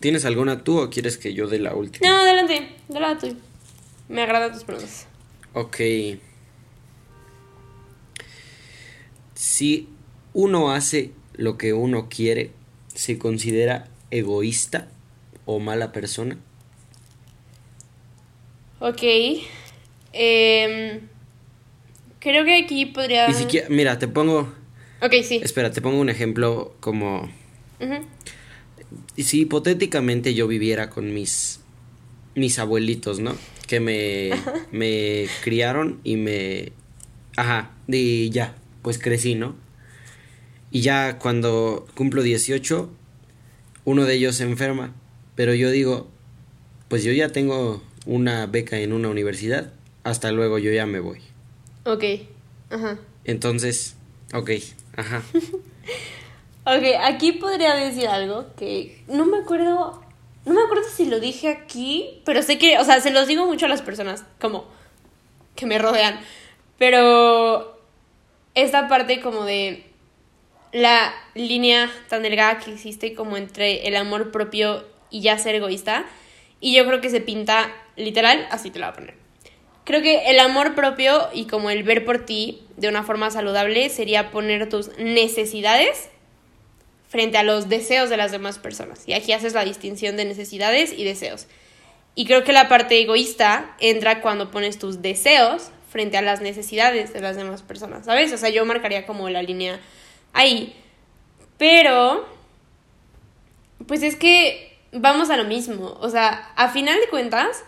¿Tienes alguna tú o quieres que yo dé la última? No, adelante. Dale tú. Me agradan tus preguntas. Ok. Si uno hace lo que uno quiere, ¿se considera egoísta o mala persona? Ok. Em, creo que aquí podría. Y si quie- mira, te pongo, Ok, sí. espera, te pongo un ejemplo como si hipotéticamente yo viviera con mis mis abuelitos, ¿no? Que me me criaron y me ajá, y ya, pues crecí, ¿no? Y ya cuando cumplo 18 uno de ellos se enferma, pero yo digo, pues yo ya tengo una beca en una universidad, hasta luego yo ya me voy. Ok. Ajá. Entonces, ok, ajá. Ok, aquí podría decir algo que no me acuerdo. No me acuerdo si lo dije aquí, pero sé que, o sea, se los digo mucho a las personas, como que me rodean. Pero esta parte como de la línea tan delgada que existe como entre el amor propio y ya ser egoísta. Y yo creo que se pinta literal, así te lo voy a poner. Creo que el amor propio y como el ver por ti de una forma saludable sería poner tus necesidades frente a los deseos de las demás personas. Y aquí haces la distinción de necesidades y deseos. Y creo que la parte egoísta entra cuando pones tus deseos frente a las necesidades de las demás personas, ¿sabes? O sea, yo marcaría como la línea ahí. Pero, pues es que vamos a lo mismo. O sea, a final de cuentas,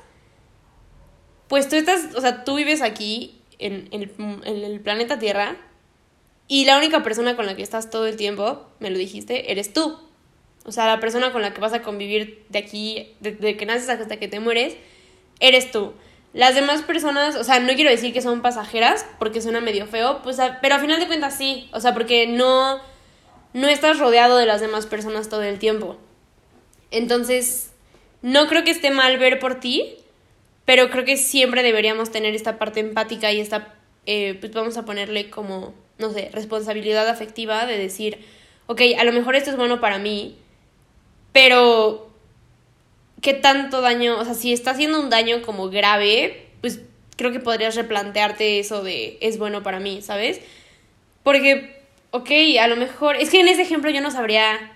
pues tú estás, o sea, tú vives aquí en, el- en el planeta Tierra y la única persona con la que estás todo el tiempo, me lo dijiste, eres tú. O sea, la persona con la que vas a convivir de aquí, desde que naces hasta que te mueres, eres tú. Las demás personas, o sea, no quiero decir que son pasajeras, porque suena medio feo, pues, pero a final de cuentas sí, o sea, porque no, no estás rodeado de las demás personas todo el tiempo. Entonces, no creo que esté mal ver por ti, pero creo que siempre deberíamos tener esta parte empática y esta, eh, pues vamos a ponerle como, no sé, responsabilidad afectiva de decir, ok, a lo mejor esto es bueno para mí, pero ¿qué tanto daño? O sea, si está haciendo un daño como grave, pues creo que podrías replantearte eso de es bueno para mí, ¿sabes? Porque, ok, a lo mejor, es que en ese ejemplo yo no sabría,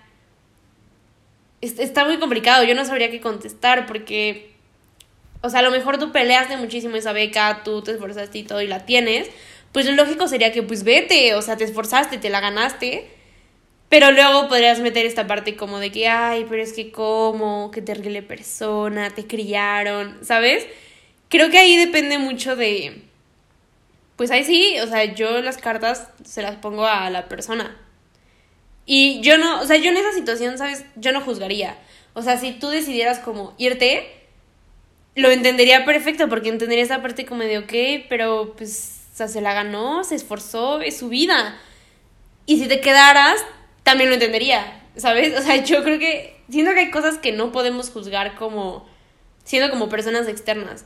está muy complicado, yo no sabría qué contestar porque, o sea, a lo mejor tú peleaste muchísimo esa beca, tú te esforzaste y todo y la tienes, pues lo lógico sería que pues vete, o sea, te esforzaste, te la ganaste pero luego podrías meter esta parte como de que, ay, pero es que cómo, qué terrible persona, te criaron, ¿sabes? Creo que ahí depende mucho de... Pues ahí sí, o sea, yo las cartas se las pongo a la persona. Y yo no, o sea, yo en esa situación, ¿sabes? Yo no juzgaría. O sea, si tú decidieras como irte, lo entendería perfecto, porque entendería esa parte como de, ok, pero pues, o sea, se la ganó, se esforzó, es su vida. Y si te quedaras, también lo entendería, ¿sabes? O sea, yo creo que siento que hay cosas que no podemos juzgar como siendo como personas externas,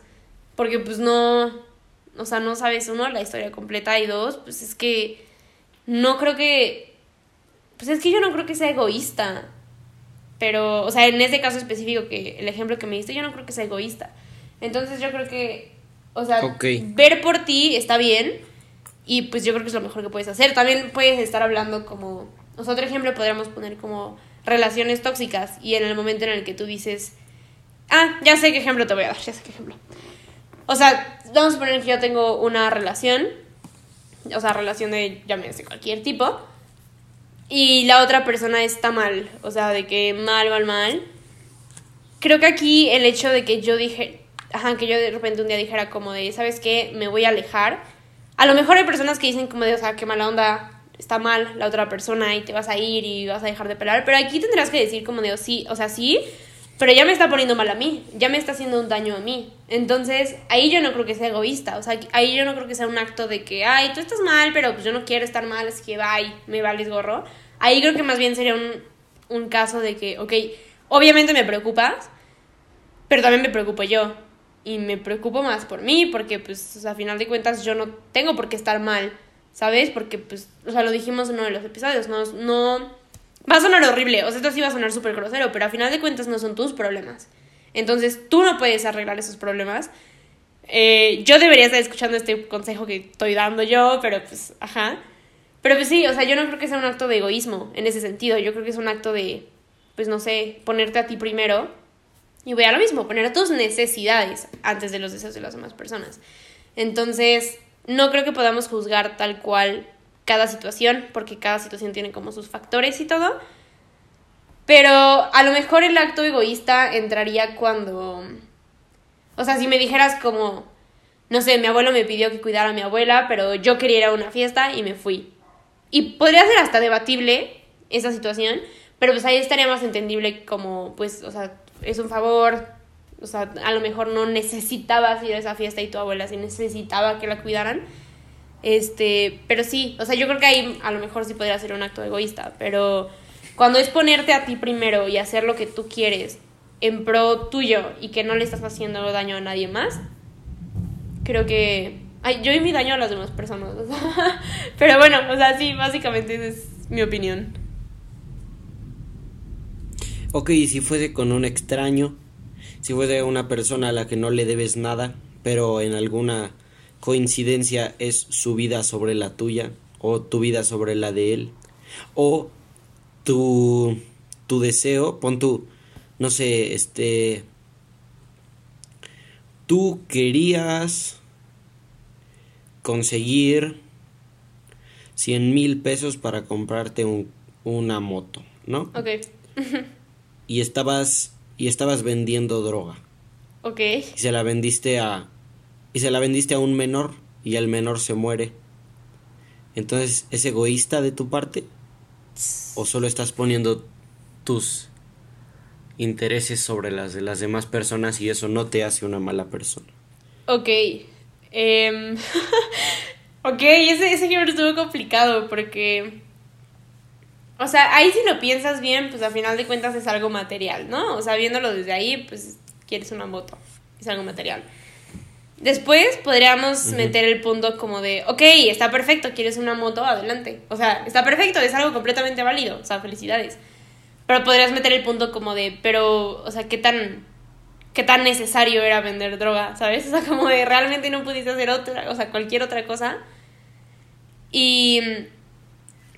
porque pues no, o sea, no sabes uno la historia completa y dos, pues es que no creo que, pues es que yo no creo que sea egoísta, pero, o sea, en ese caso específico que el ejemplo que me diste, yo no creo que sea egoísta. Entonces yo creo que, o sea, ver por ti está bien y pues yo creo que es lo mejor que puedes hacer. También puedes estar hablando como otro ejemplo podríamos poner como relaciones tóxicas y en el momento en el que tú dices, ah, ya sé qué ejemplo te voy a dar, ya sé qué ejemplo. O sea, vamos a poner que yo tengo una relación, o sea, relación de, llámese, cualquier tipo, y la otra persona está mal, o sea, de que mal, mal, mal. Creo que aquí el hecho de que yo dije, ajá, que yo de repente un día dijera como de, ¿sabes qué? Me voy a alejar. A lo mejor hay personas que dicen como de, o sea, qué mala onda, está mal la otra persona y te vas a ir y vas a dejar de pelear, pero aquí tendrás que decir como de, sí, o sea, sí, pero ya me está poniendo mal a mí, ya me está haciendo un daño a mí. Entonces, ahí yo no creo que sea egoísta, o sea, ahí yo no creo que sea un acto de que, ay, tú estás mal, pero pues yo no quiero estar mal, así que bye, me vales gorro. Ahí creo que más bien sería un, un caso de que, ok, obviamente me preocupas, pero también me preocupo yo. Y me preocupo más por mí, porque pues a final de cuentas yo no tengo por qué estar mal ¿sabes? Porque, pues, o sea, lo dijimos en uno de los episodios, no, no... Va a sonar horrible, o sea, esto sí va a sonar súper grosero, pero a final de cuentas no son tus problemas. Entonces, tú no puedes arreglar esos problemas. Eh, yo debería estar escuchando este consejo que estoy dando yo, pero pues, ajá. Pero pues sí, o sea, yo no creo que sea un acto de egoísmo en ese sentido. Yo creo que es un acto de, pues no sé, ponerte a ti primero. Y voy a lo mismo, poner tus necesidades antes de los deseos de las demás personas. Entonces, no creo que podamos juzgar tal cual cada situación, porque cada situación tiene como sus factores y todo. Pero a lo mejor el acto egoísta entraría cuando... O sea, si me dijeras como, no sé, mi abuelo me pidió que cuidara a mi abuela, pero yo quería ir a una fiesta y me fui. Y podría ser hasta debatible esa situación, pero pues ahí estaría más entendible como, pues, o sea, es un favor, o sea, a lo mejor no necesitabas ir a esa fiesta y tu abuela sí necesitaba que la cuidaran. Este, pero sí, o sea, yo creo que ahí a lo mejor sí podría ser un acto egoísta, pero cuando es ponerte a ti primero y hacer lo que tú quieres en pro tuyo y que no le estás haciendo daño a nadie más, creo que... Ay, yo y mi daño a las demás personas. pero bueno, o sea, sí, básicamente esa es mi opinión. Ok, y si fuese con un extraño, si fue de una persona a la que no le debes nada, pero en alguna coincidencia es su vida sobre la tuya o tu vida sobre la de él o tu tu deseo, pon tu no sé, este tú querías conseguir 100 mil pesos para comprarte un, una moto, ¿no? Ok. y estabas y estabas vendiendo droga. Ok. Y se la vendiste a y se la vendiste a un menor y el menor se muere. Entonces, ¿es egoísta de tu parte? ¿O solo estás poniendo tus intereses sobre las de las demás personas y eso no te hace una mala persona? Ok. em, ok, ese, ese ejemplo estuvo complicado porque. O sea, ahí si lo piensas bien, pues al final de cuentas es algo material, ¿no? O sea, viéndolo desde ahí, pues quieres una moto. Es algo material. Después podríamos meter el punto como de, ok, está perfecto, quieres una moto, adelante. O sea, está perfecto, es algo completamente válido, o sea, felicidades. Pero podrías meter el punto como de, pero, o sea, ¿qué tan, qué tan necesario era vender droga, ¿sabes? O sea, como de, realmente no pudiste hacer otra, o sea, cualquier otra cosa. Y,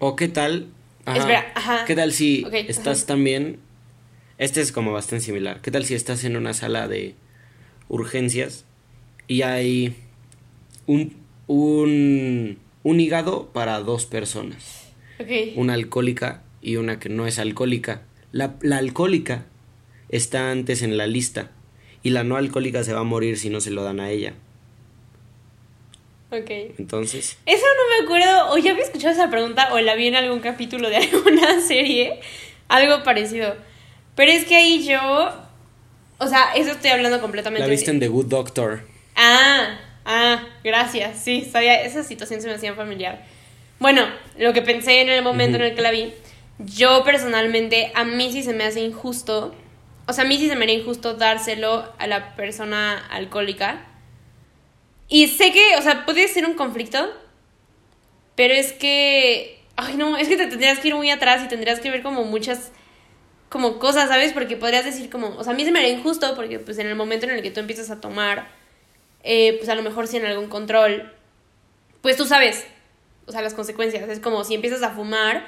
O qué tal. Ajá, Espera, ajá. ¿Qué tal si estás ajá. también. Este es como bastante similar. ¿Qué tal si estás en una sala de urgencias y hay un, un, un hígado para dos personas? Una alcohólica y una que no es alcohólica. La, la alcohólica está antes en la lista y la no alcohólica se va a morir si no se lo dan a ella. Ok. Entonces, Eso no me acuerdo, o ya había escuchado esa pregunta, o la vi en algún capítulo de alguna serie, algo parecido. Pero es que ahí yo, o sea, eso estoy hablando completamente. la viste en The Good Doctor. Ah, ah, gracias, sí, sabía, esa situación se me hacía familiar. Bueno, lo que pensé en el momento en el que la vi, yo personalmente, a mí sí se me hace injusto, o sea, a mí sí se me haría injusto dárselo a la persona alcohólica. Y sé que, o sea, puede ser un conflicto, pero es que, ay no, es que te tendrías que ir muy atrás y tendrías que ver como muchas como cosas, ¿sabes? Porque podrías decir como, o sea, a mí se me haría injusto porque pues en el momento en el que tú empiezas a tomar, eh, pues a lo mejor sin algún control, pues tú sabes, o sea, las consecuencias. Es como si empiezas a fumar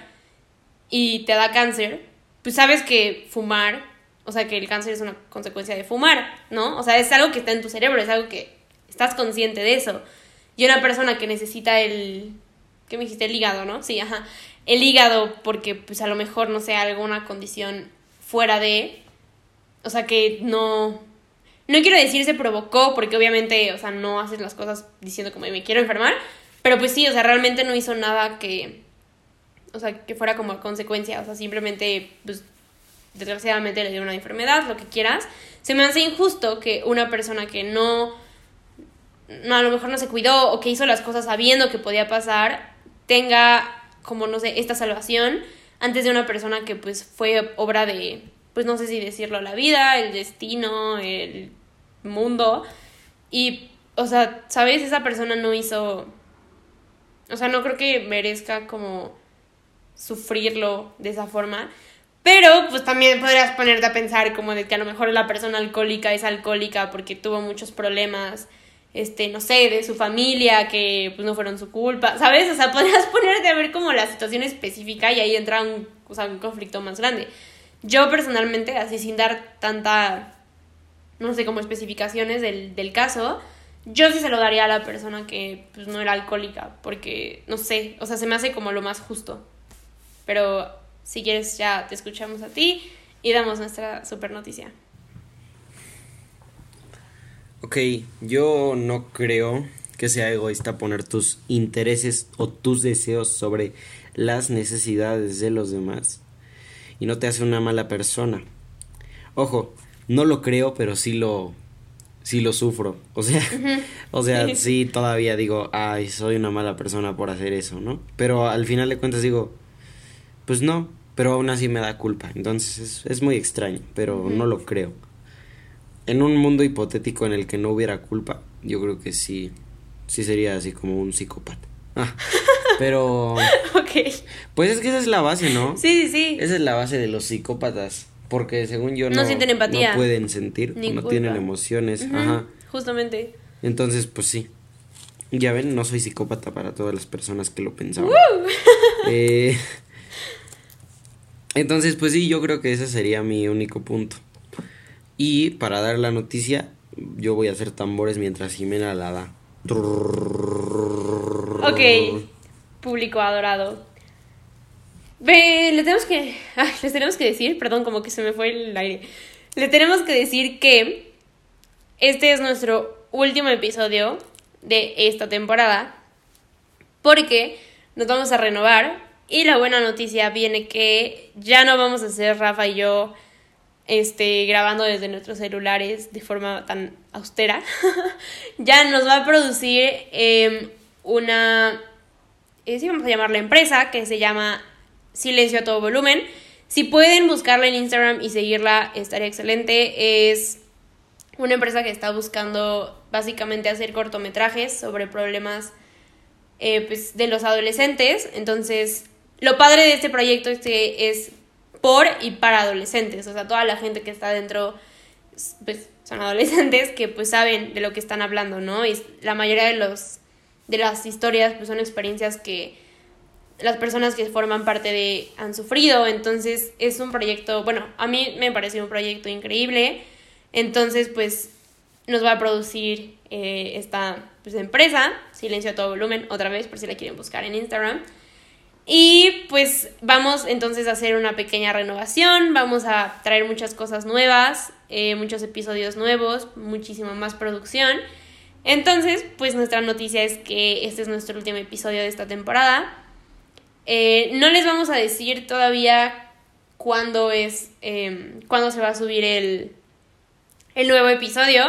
y te da cáncer, pues sabes que fumar, o sea, que el cáncer es una consecuencia de fumar, ¿no? O sea, es algo que está en tu cerebro, es algo que estás consciente de eso. Y una persona que necesita el, ¿qué me dijiste? El hígado, ¿no? Sí, ajá. El hígado porque pues a lo mejor, no sé, alguna condición fuera de, o sea, que no, no quiero decir se provocó porque obviamente, o sea, no haces las cosas diciendo como me quiero enfermar, pero pues sí, o sea, realmente no hizo nada que, o sea, que fuera como consecuencia, o sea, simplemente, pues, desgraciadamente le dio una enfermedad, lo que quieras. Se me hace injusto que una persona que no, no, a lo mejor no se cuidó o que hizo las cosas sabiendo que podía pasar, tenga como, no sé, esta salvación antes de una persona que pues fue obra de, pues no sé si decirlo, la vida, el destino, el mundo. Y, o sea, ¿sabes? Esa persona no hizo, o sea, no creo que merezca como sufrirlo de esa forma. Pero pues también podrías ponerte a pensar como de que a lo mejor la persona alcohólica es alcohólica porque tuvo muchos problemas, este, no sé, de su familia que pues no fueron su culpa, ¿sabes? O sea, podrías ponerte a ver como la situación específica y ahí entra un, o sea, un conflicto más grande. Yo personalmente, así sin dar tanta, no sé, como especificaciones del, del caso, yo sí se lo daría a la persona que pues no era alcohólica porque, no sé, o sea, se me hace como lo más justo. Pero si quieres ya te escuchamos a ti y damos nuestra super noticia. Ok, yo no creo que sea egoísta poner tus intereses o tus deseos sobre las necesidades de los demás y no te hace una mala persona. Ojo, no lo creo, pero sí lo sí lo sufro. O sea, o sea, sí todavía digo, ay, soy una mala persona por hacer eso, ¿no? Pero al final de cuentas digo, pues no, pero aún así me da culpa. Entonces es, es muy extraño, pero no lo creo. En un mundo hipotético en el que no hubiera culpa, yo creo que sí, sí sería así como un psicópata. Ah, pero, Ok. pues es que esa es la base, ¿no? Sí, sí, sí. Esa es la base de los psicópatas. Porque según yo No no, sienten empatía. no pueden sentir, Ni no culpa. tienen emociones. Ajá. Justamente. Entonces, pues sí. Ya ven, no soy psicópata para todas las personas que lo pensaban. Eh, entonces, pues sí, yo creo que ese sería mi único punto. Y para dar la noticia, yo voy a hacer tambores mientras Jimena la da. Ok. Público adorado. Ve, le tenemos que. Les tenemos que decir, perdón, como que se me fue el aire. Le tenemos que decir que este es nuestro último episodio de esta temporada. Porque nos vamos a renovar. Y la buena noticia viene que ya no vamos a ser Rafa y yo este, grabando desde nuestros celulares de forma tan austera, ya nos va a producir em, una, eh, sí vamos a llamarla empresa, que se llama Silencio a todo volumen. Si pueden buscarla en Instagram y seguirla, estaría excelente. Es una empresa que está buscando básicamente hacer cortometrajes sobre problemas eh, pues, de los adolescentes. Entonces, lo padre de este proyecto es que es por y para adolescentes. O sea, toda la gente que está dentro pues, son adolescentes que pues saben de lo que están hablando, ¿no? Y la mayoría de los de las historias pues son experiencias que las personas que forman parte de han sufrido, entonces es un proyecto, bueno, a mí me pareció un proyecto increíble, entonces pues nos va a producir eh, esta pues, empresa, Silencio a todo volumen, otra vez por si la quieren buscar en Instagram. Y pues vamos entonces a hacer una pequeña renovación, vamos a traer muchas cosas nuevas, eh, muchos episodios nuevos, muchísima más producción. Entonces, pues nuestra noticia es que este es nuestro último episodio de esta temporada. Eh, no les vamos a decir todavía cuándo es, em, cuándo se va a subir el, el nuevo episodio,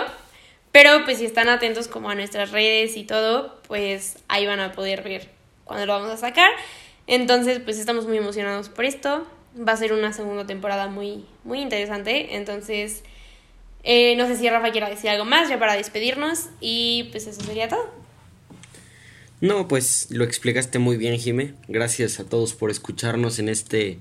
pero pues si están atentos como a nuestras redes y todo, pues ahí van a poder ver cuándo lo vamos a sacar. Entonces, pues estamos muy emocionados por esto. Va a ser una segunda temporada muy, muy interesante. Entonces, eh, no sé si Rafa quiera decir algo más ya para despedirnos. Y pues eso sería todo. No, pues lo explicaste muy bien, Jime. Gracias a todos por escucharnos en este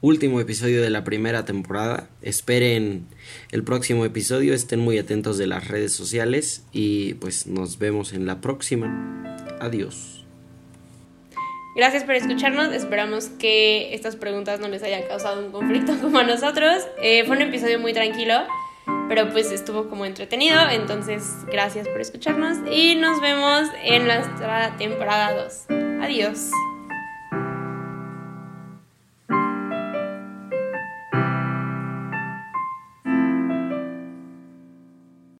último episodio de la primera temporada. Esperen el próximo episodio, estén muy atentos de las redes sociales y pues nos vemos en la próxima. Adiós. Gracias por escucharnos. Esperamos que estas preguntas no les hayan causado un conflicto como a nosotros. Eh, fue un episodio muy tranquilo, pero pues estuvo como entretenido. Entonces, gracias por escucharnos y nos vemos en nuestra temporada 2. Adiós.